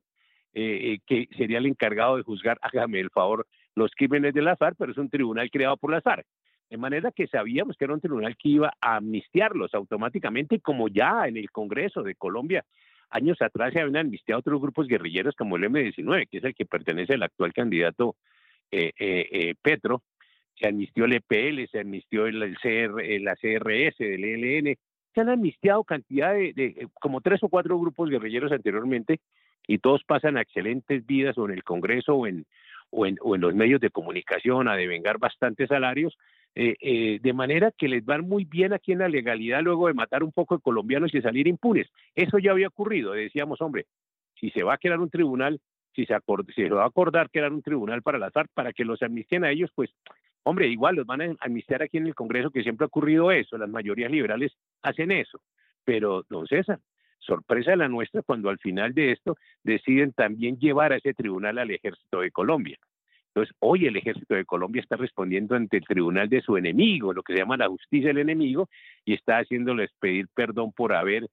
eh, que sería el encargado de juzgar, hágame el favor, los crímenes de las FARC, pero es un tribunal creado por las FARC. De manera que sabíamos que era un tribunal que iba a amnistiarlos automáticamente, como ya en el Congreso de Colombia años atrás se habían amnistiado otros grupos guerrilleros como el M-19, que es el que pertenece al actual candidato eh, eh, eh, Petro, se amnistió el EPL, se amnistió el, la CRS del ELN, se han amnistiado cantidad de, como tres o cuatro grupos guerrilleros anteriormente y todos pasan excelentes vidas o en el Congreso o en, o en, los medios de comunicación a devengar bastantes salarios, de manera que les van muy bien aquí en la legalidad luego de matar un poco de colombianos y salir impunes. Eso ya había ocurrido, decíamos, hombre, si se va a crear un tribunal si se, se va a acordar que era un tribunal para las FARC, para que los amnistien a ellos, pues, hombre, igual los van a amnistiar aquí en el Congreso, que siempre ha ocurrido eso, las mayorías liberales hacen eso. Pero, don César, sorpresa la nuestra cuando al final de esto deciden también llevar a ese tribunal al ejército de Colombia. Entonces, hoy el ejército de Colombia está respondiendo ante el tribunal de su enemigo, lo que se llama la justicia del enemigo, y está haciéndoles pedir perdón por haber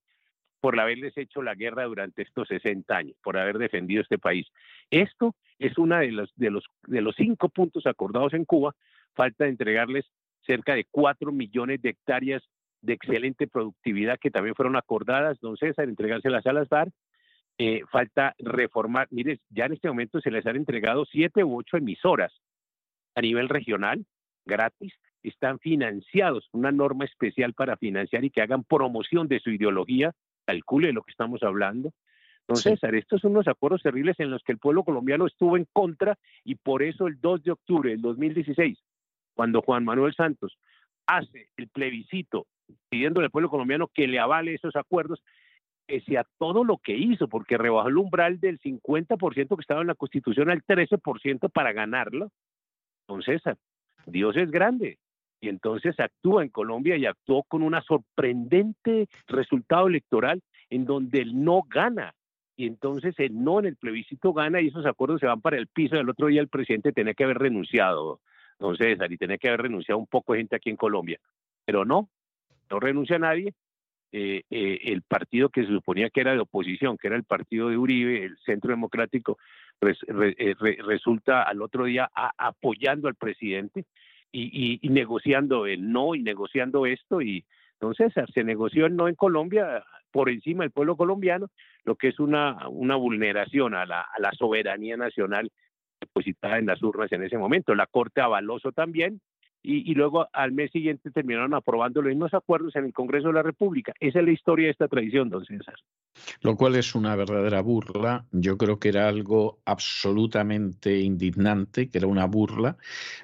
por haberles hecho la guerra durante estos 60 años, por haber defendido este país. Esto es uno de los, de, los, de los cinco puntos acordados en Cuba. Falta entregarles cerca de cuatro millones de hectáreas de excelente productividad que también fueron acordadas, don César, entregárselas a las FARC. Eh, falta reformar, mire, ya en este momento se les han entregado siete u ocho emisoras a nivel regional, gratis, están financiados, una norma especial para financiar y que hagan promoción de su ideología calcule lo que estamos hablando. Entonces, César, estos son unos acuerdos terribles en los que el pueblo colombiano estuvo en contra y por eso el 2 de octubre del 2016, cuando Juan Manuel Santos hace el plebiscito pidiéndole al pueblo colombiano que le avale esos acuerdos, pese a todo lo que hizo, porque rebajó el umbral del 50% que estaba en la Constitución al 13% para ganarlo. Entonces, Dios es grande y entonces actúa en Colombia y actuó con un sorprendente resultado electoral en donde el no gana. Y entonces el no en el plebiscito gana y esos acuerdos se van para el piso. El otro día el presidente tenía que haber renunciado, don César, tenía que haber renunciado un poco de gente aquí en Colombia. Pero no, no renuncia nadie. Eh, eh, el partido que se suponía que era de oposición, que era el partido de Uribe, el Centro Democrático, eh, resulta al otro día apoyando al presidente y, negociando el no y negociando esto y entonces se negoció el no en Colombia por encima del pueblo colombiano, lo que es una, una vulneración a la, a la soberanía nacional depositada en las urnas en ese momento. La Corte avaló también y, luego al mes siguiente terminaron aprobando los mismos acuerdos en el Congreso de la República. Esa es la historia de esta tradición, don César. Lo cual es una verdadera burla. Yo creo que era algo absolutamente indignante, que era una burla,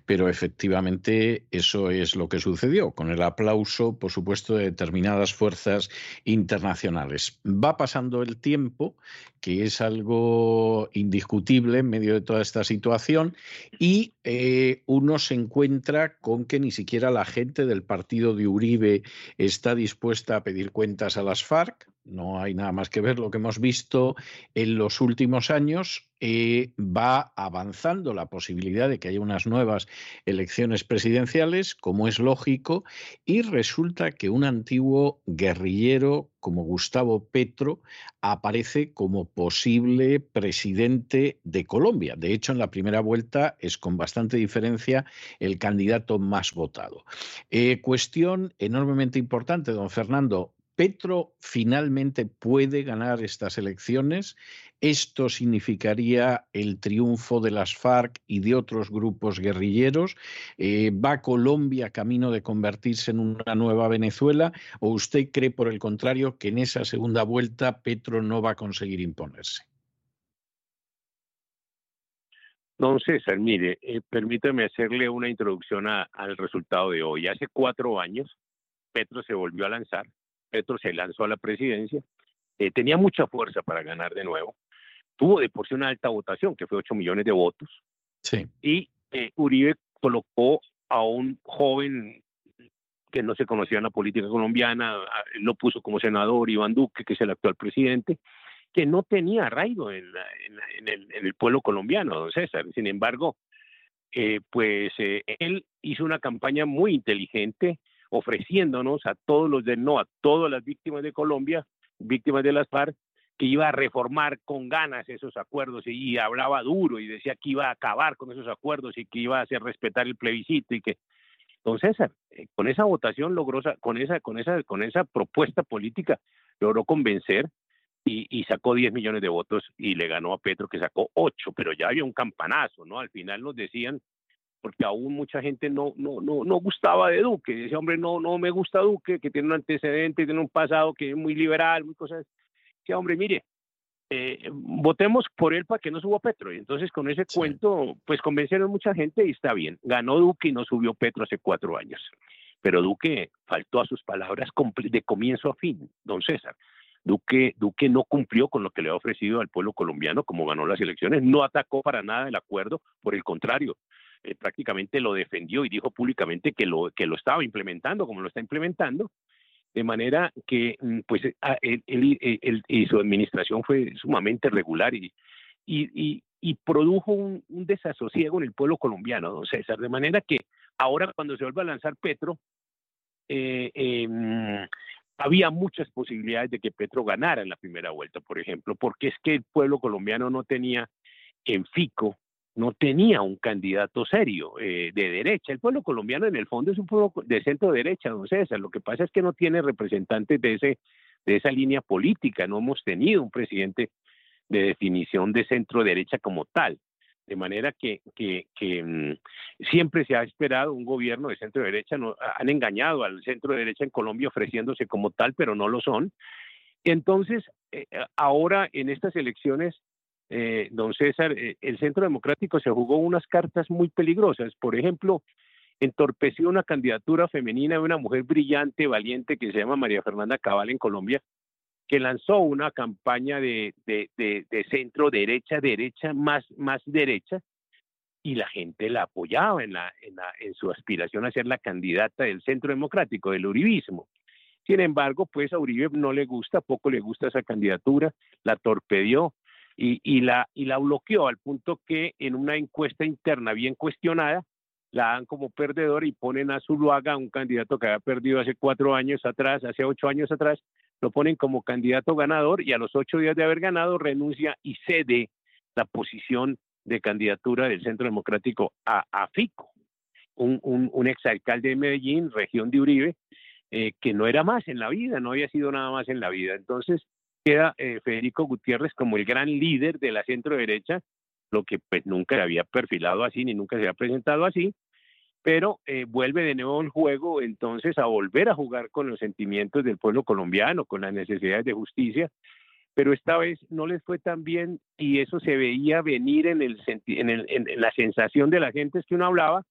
pero efectivamente eso es lo que sucedió, con el aplauso, por supuesto, de determinadas fuerzas internacionales. Va pasando el tiempo, que es algo indiscutible en medio de toda esta situación, y eh, uno se encuentra con que ni siquiera la gente del partido de Uribe está dispuesta a pedir cuentas a las FARC. No hay nada más que ver lo que hemos visto en los últimos años. Eh, va avanzando la posibilidad de que haya unas nuevas elecciones presidenciales, como es lógico, y resulta que un antiguo guerrillero como Gustavo Petro aparece como posible presidente de Colombia. De hecho, en la primera vuelta es con bastante diferencia el candidato más votado. Eh, cuestión enormemente importante, don Fernando. Petro finalmente puede ganar estas elecciones. Esto significaría el triunfo de las FARC y de otros grupos guerrilleros. Eh, ¿Va Colombia camino de convertirse en una nueva Venezuela? ¿O usted cree, por el contrario, que en esa segunda vuelta Petro no va a conseguir imponerse? Don César, mire, eh, permítame hacerle una introducción al resultado de hoy. Hace cuatro años, Petro se volvió a lanzar Petro se lanzó a la presidencia, eh, tenía mucha fuerza para ganar de nuevo, tuvo de por sí una alta votación, que fue 8 millones de votos, sí. y eh, Uribe colocó a un joven que no se conocía en la política colombiana, lo puso como senador, Iván Duque, que es el actual presidente, que no tenía arraigo en, el, pueblo colombiano, don César. Sin embargo, eh, pues él hizo una campaña muy inteligente, ofreciéndonos a todos los de no, a todas las víctimas de Colombia, víctimas de las FARC, que iba a reformar con ganas esos acuerdos y, hablaba duro y decía que iba a acabar con esos acuerdos y que iba a hacer respetar el plebiscito y que don César eh, con esa votación logró con esa con esa con esa propuesta política logró convencer y, y, sacó 10 millones de votos y le ganó a Petro que sacó 8, pero ya había un campanazo, ¿no? Al final nos decían porque aún mucha gente no, no, no, no gustaba de Duque. Ese hombre no, no me gusta Duque, que tiene un antecedente, tiene un pasado que es muy liberal, muy cosas. Que hombre, mire, eh, votemos por él para que no suba Petro. Y entonces con ese cuento, pues convencieron mucha gente y está bien. Ganó Duque y no subió Petro hace cuatro años. Pero Duque faltó a sus palabras de comienzo a fin, don César. Duque, Duque no cumplió con lo que le ha ofrecido al pueblo colombiano como ganó las elecciones, no atacó para nada el acuerdo, por el contrario, eh, prácticamente lo defendió y dijo públicamente que lo, que lo estaba implementando como lo está implementando, de manera que mm, pues él, y su administración fue sumamente regular y, y, produjo un, desasosiego en el pueblo colombiano, don César, de manera que ahora cuando se vuelve a lanzar Petro, eh, em, había muchas posibilidades de que Petro ganara en la primera vuelta, por ejemplo, porque es que el pueblo colombiano no tenía en Fico no tenía un candidato serio eh, de derecha. El pueblo colombiano en el fondo es un pueblo de centro derecha, don César. Lo que pasa es que no tiene representantes de, ese, de esa línea política. No hemos tenido un presidente de definición de centro derecha como tal. De manera que, que, mm, siempre se ha esperado un gobierno de centro derecha. No, han engañado al centro derecha en Colombia ofreciéndose como tal, pero no lo son. Entonces, eh, ahora en estas elecciones eh, don César, eh, el Centro Democrático se jugó unas cartas muy peligrosas. Por ejemplo, entorpeció una candidatura femenina de una mujer brillante, valiente, que se llama María Fernanda Cabal en Colombia, que lanzó una campaña de, centro derecha, derecha, más, más derecha, y la gente la apoyaba en, la, en, la, su aspiración a ser la candidata del Centro Democrático, del Uribismo. Sin embargo, pues a Uribe no le gusta, poco le gusta esa candidatura, la torpedió, y, la, y la bloqueó al punto que en una encuesta interna bien cuestionada la dan como perdedor y ponen a Zuluaga, un candidato que había perdido hace cuatro años atrás, hace ocho años atrás, lo ponen como candidato ganador y a los ocho días de haber ganado renuncia y cede la posición de candidatura del Centro Democrático a, Fico, un, un, exalcalde de Medellín, región de Uribe, eh, que no era más en la vida, no había sido nada más en la vida. Entonces, queda eh, Federico Gutiérrez como el gran líder de la centro derecha, lo que pues nunca se había perfilado así ni nunca se había presentado así. pero eh, vuelve de nuevo el juego entonces a volver a jugar con los sentimientos del pueblo colombiano, con las necesidades de justicia, pero esta vez no les fue tan bien y eso se veía venir en, el, en, el, en la sensación de la gente es que uno hablaba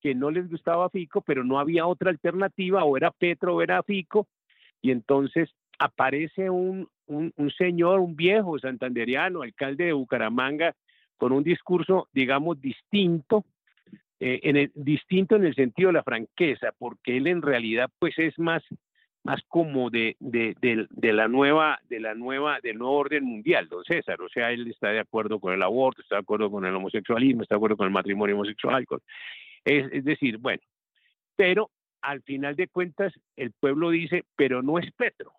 que no les gustaba Fico, pero no había otra alternativa, o era Petro o era Fico, y entonces aparece un, un, señor, un viejo santanderiano, alcalde de Bucaramanga, con un discurso, digamos, distinto, eh, en el, distinto en el sentido de la franqueza, porque él en realidad pues es más, más como de, de, de, la nueva, de la nueva, del nuevo orden mundial, don César. O sea, él está de acuerdo con el aborto, está de acuerdo con el homosexualismo, está de acuerdo con el matrimonio homosexual. es decir, bueno, pero al final de cuentas el pueblo dice, pero no es Petro.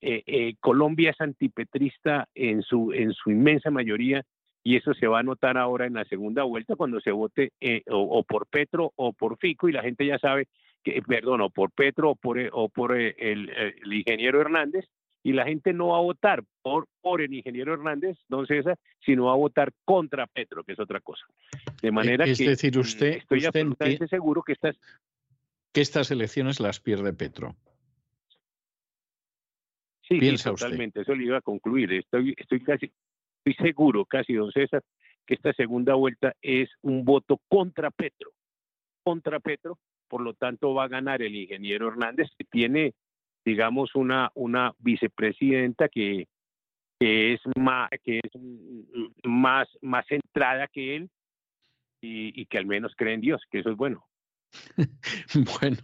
Eh, eh, Colombia es antipetrista en su, en su inmensa mayoría y eso se va a notar ahora en la segunda vuelta cuando se vote eh, o, por Petro o por Fico y la gente ya sabe que, perdón, o por Petro o por, eh, o por eh, el, ingeniero Hernández y la gente no va a votar por, por el ingeniero Hernández, don César, sino va a votar contra Petro, que es otra cosa. De manera es que decir, usted, estoy usted absolutamente seguro que estas... Que estas elecciones las pierde Petro. Sí, sí totalmente, eso le iba a concluir. Estoy, estoy casi, estoy seguro, casi, don César, que esta segunda vuelta es un voto contra Petro, contra Petro, por lo tanto va a ganar el ingeniero Hernández, que tiene, digamos, una, una vicepresidenta que, que es más, que es más, más centrada que él y, y que al menos cree en Dios, que eso es bueno. Bueno,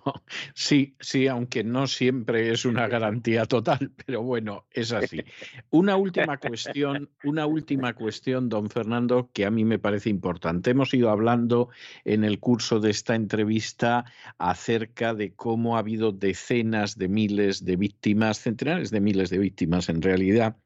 sí, sí, aunque no siempre es una garantía total, pero bueno, es así. Una última cuestión, una última cuestión, don Fernando, que a mí me parece importante. Hemos ido hablando en el curso de esta entrevista acerca de cómo ha habido decenas de miles de víctimas, centenares de miles de víctimas en realidad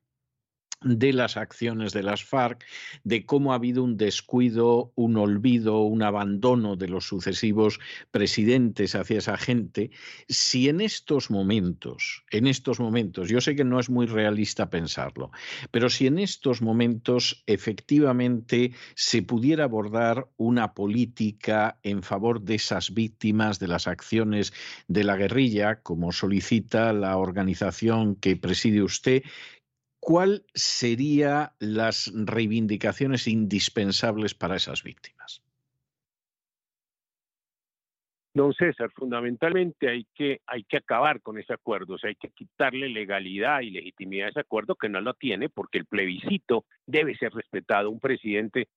de las acciones de las FARC, de cómo ha habido un descuido, un olvido, un abandono de los sucesivos presidentes hacia esa gente, si en estos momentos, en estos momentos, yo sé que no es muy realista pensarlo, pero si en estos momentos efectivamente se pudiera abordar una política en favor de esas víctimas de las acciones de la guerrilla, como solicita la organización que preside usted, ¿cuál serían las reivindicaciones indispensables para esas víctimas? Don César, fundamentalmente hay que, hay que acabar con ese acuerdo, o sea, hay que quitarle legalidad y legitimidad a ese acuerdo que no lo tiene porque el plebiscito debe ser respetado. Un presidente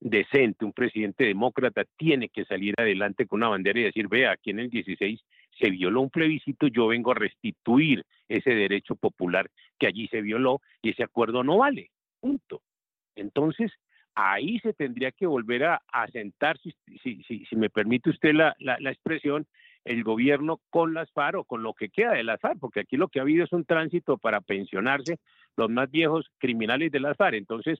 decente, un presidente demócrata tiene que salir adelante con una bandera y decir, vea, aquí en el 16 se violó un plebiscito, yo vengo a restituir ese derecho popular que allí se violó y ese acuerdo no vale. Punto. Entonces, ahí se tendría que volver a, sentar, si, si, si, me permite usted la, la, la, expresión, el gobierno con las FARC o con lo que queda de las FARC, porque aquí lo que ha habido es un tránsito para pensionarse los más viejos criminales de las FARC. Entonces,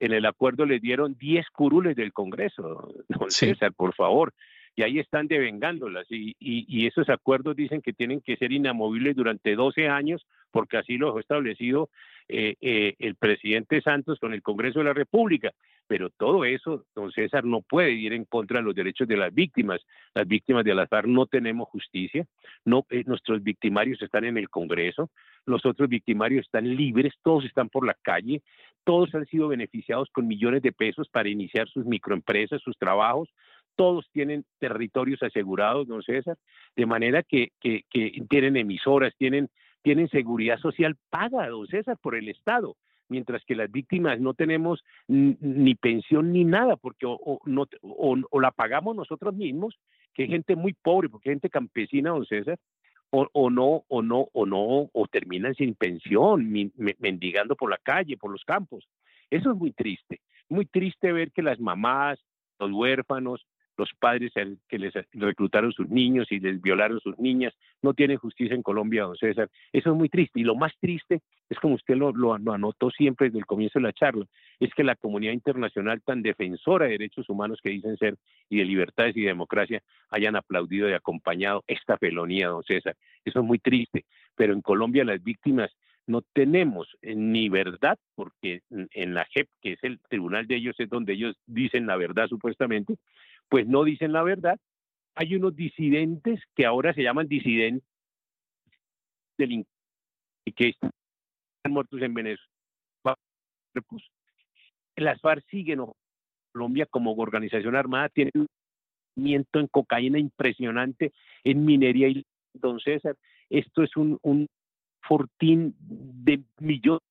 en el acuerdo les dieron 10 curules del Congreso, don César, por favor y ahí están devengándolas. Y, y, esos acuerdos dicen que tienen que ser inamovibles durante 12 años, porque así lo ha establecido eh, eh, el presidente Santos con el Congreso de la República. Pero todo eso, don César, no puede ir en contra de los derechos de las víctimas. Las víctimas de FARC no tenemos justicia, no, eh, nuestros victimarios están en el Congreso, los otros victimarios están libres, todos están por la calle, todos han sido beneficiados con millones de pesos para iniciar sus microempresas, sus trabajos, todos tienen territorios asegurados, don César, de manera que, tienen emisoras, tienen, tienen seguridad social paga, don César, por el Estado. Mientras que las víctimas no tenemos ni pensión ni nada, porque o, la pagamos nosotros mismos, que hay gente muy pobre, porque hay gente campesina, don César, o, no, o no, o no, o terminan sin pensión, mendigando por la calle, por los campos. Eso es muy triste, muy triste ver que las mamás, los huérfanos, los padres que les reclutaron sus niños y les violaron sus niñas, no tienen justicia en Colombia, don César. Eso es muy triste. Y lo más triste es como usted lo, lo, anotó siempre desde el comienzo de la charla, es que la comunidad internacional tan defensora de derechos humanos que dicen ser y de libertades y democracia hayan aplaudido y acompañado esta felonía, don César. Eso es muy triste. Pero en Colombia las víctimas no tenemos ni verdad, porque en la JEP, que es el tribunal de ellos, es donde ellos dicen la verdad supuestamente, pues no dicen la verdad hay unos disidentes que ahora se llaman disidentes y que están muertos en Venezuela. Las FARC siguen en Colombia como organización armada, tienen un en cocaína impresionante, en minería y don César. Esto es un, fortín de millones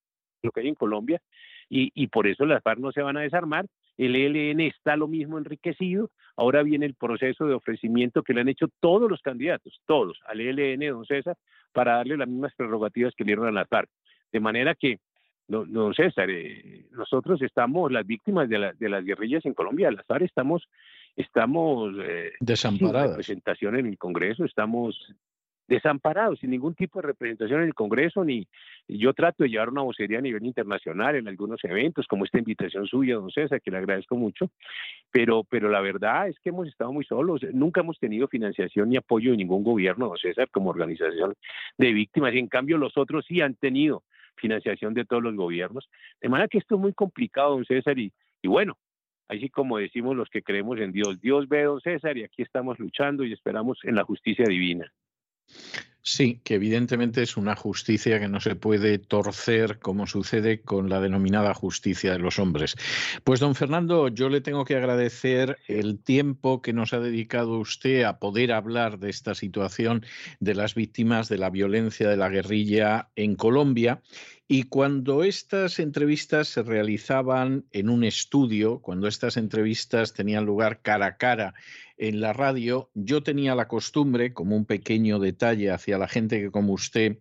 lo que hay en Colombia y por eso las FARC no se van a desarmar el ELN está lo mismo enriquecido, ahora viene el proceso de ofrecimiento que le han hecho todos los candidatos, todos, al ELN, don César, para darle las mismas prerrogativas que le dieron a la FARC. De manera que, don César, eh, nosotros estamos las víctimas de, la, de, las guerrillas en Colombia, las FARC estamos, estamos eh, desamparadas. representación en el Congreso, estamos desamparados, sin ningún tipo de representación en el Congreso, ni yo trato de llevar una vocería a nivel internacional en algunos eventos, como esta invitación suya, don César, que le agradezco mucho, pero, pero la verdad es que hemos estado muy solos, nunca hemos tenido financiación ni apoyo de ningún gobierno, don César, como organización de víctimas, y en cambio los otros sí han tenido financiación de todos los gobiernos, de manera que esto es muy complicado, don César, y, y bueno, así como decimos los que creemos en Dios, Dios ve, don César, y aquí estamos luchando y esperamos en la justicia divina. Sí, que evidentemente es una justicia que no se puede torcer como sucede con la denominada justicia de los hombres. Pues don Fernando, yo le tengo que agradecer el tiempo que nos ha dedicado usted a poder hablar de esta situación de las víctimas de la violencia de la guerrilla en Colombia y cuando estas entrevistas se realizaban en un estudio, cuando estas entrevistas tenían lugar cara a cara en la radio, yo tenía la costumbre, como un pequeño detalle hacia la gente que como usted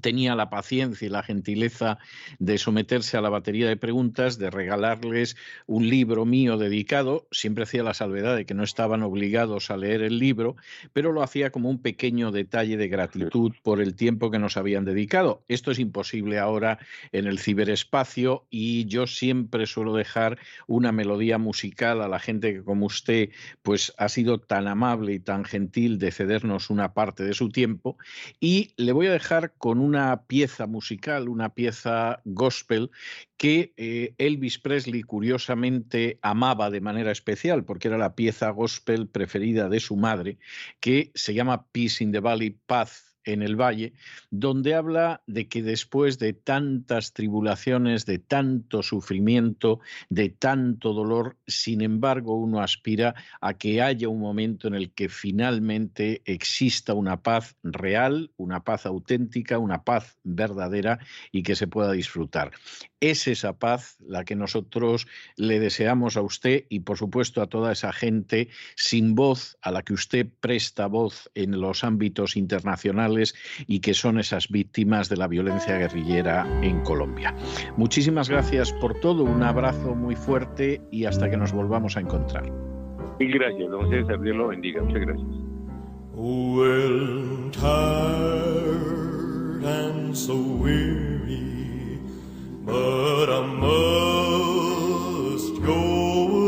tenía la paciencia y la gentileza de someterse a la batería de preguntas, de regalarles un libro mío dedicado. Siempre hacía la salvedad de que no estaban obligados a leer el libro, pero lo hacía como un pequeño detalle de gratitud por el tiempo que nos habían dedicado. Esto es imposible ahora en el ciberespacio y yo siempre suelo dejar una melodía musical a la gente que como usted pues ha sido tan amable y tan gentil de cedernos una parte de su tiempo y le voy a dejar con una pieza musical, una pieza gospel que eh, Elvis Presley curiosamente amaba de manera especial, porque era la pieza gospel preferida de su madre, que se llama Peace in the Valley, Paz en el valle, donde habla de que después de tantas tribulaciones, de tanto sufrimiento, de tanto dolor, sin embargo uno aspira a que haya un momento en el que finalmente exista una paz real, una paz auténtica, una paz verdadera y que se pueda disfrutar. Es esa paz la que nosotros le deseamos a usted y por supuesto a toda esa gente sin voz a la que usted presta voz en los ámbitos internacionales y que son esas víctimas de la violencia guerrillera en Colombia. Muchísimas gracias por todo, un abrazo muy fuerte y hasta que nos volvamos a encontrar. Mil gracias, don César, Dios lo bendiga, muchas gracias. But I must go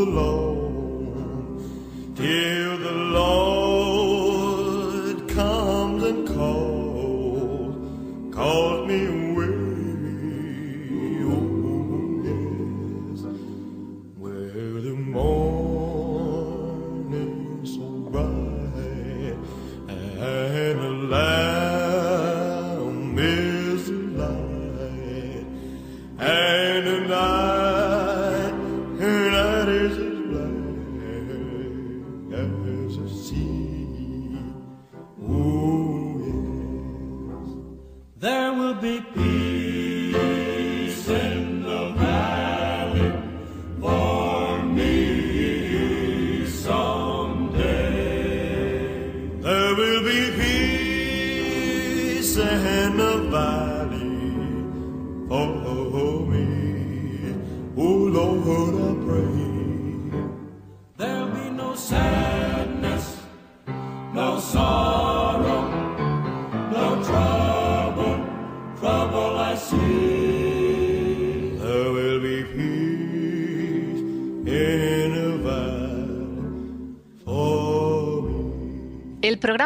alone till the Lord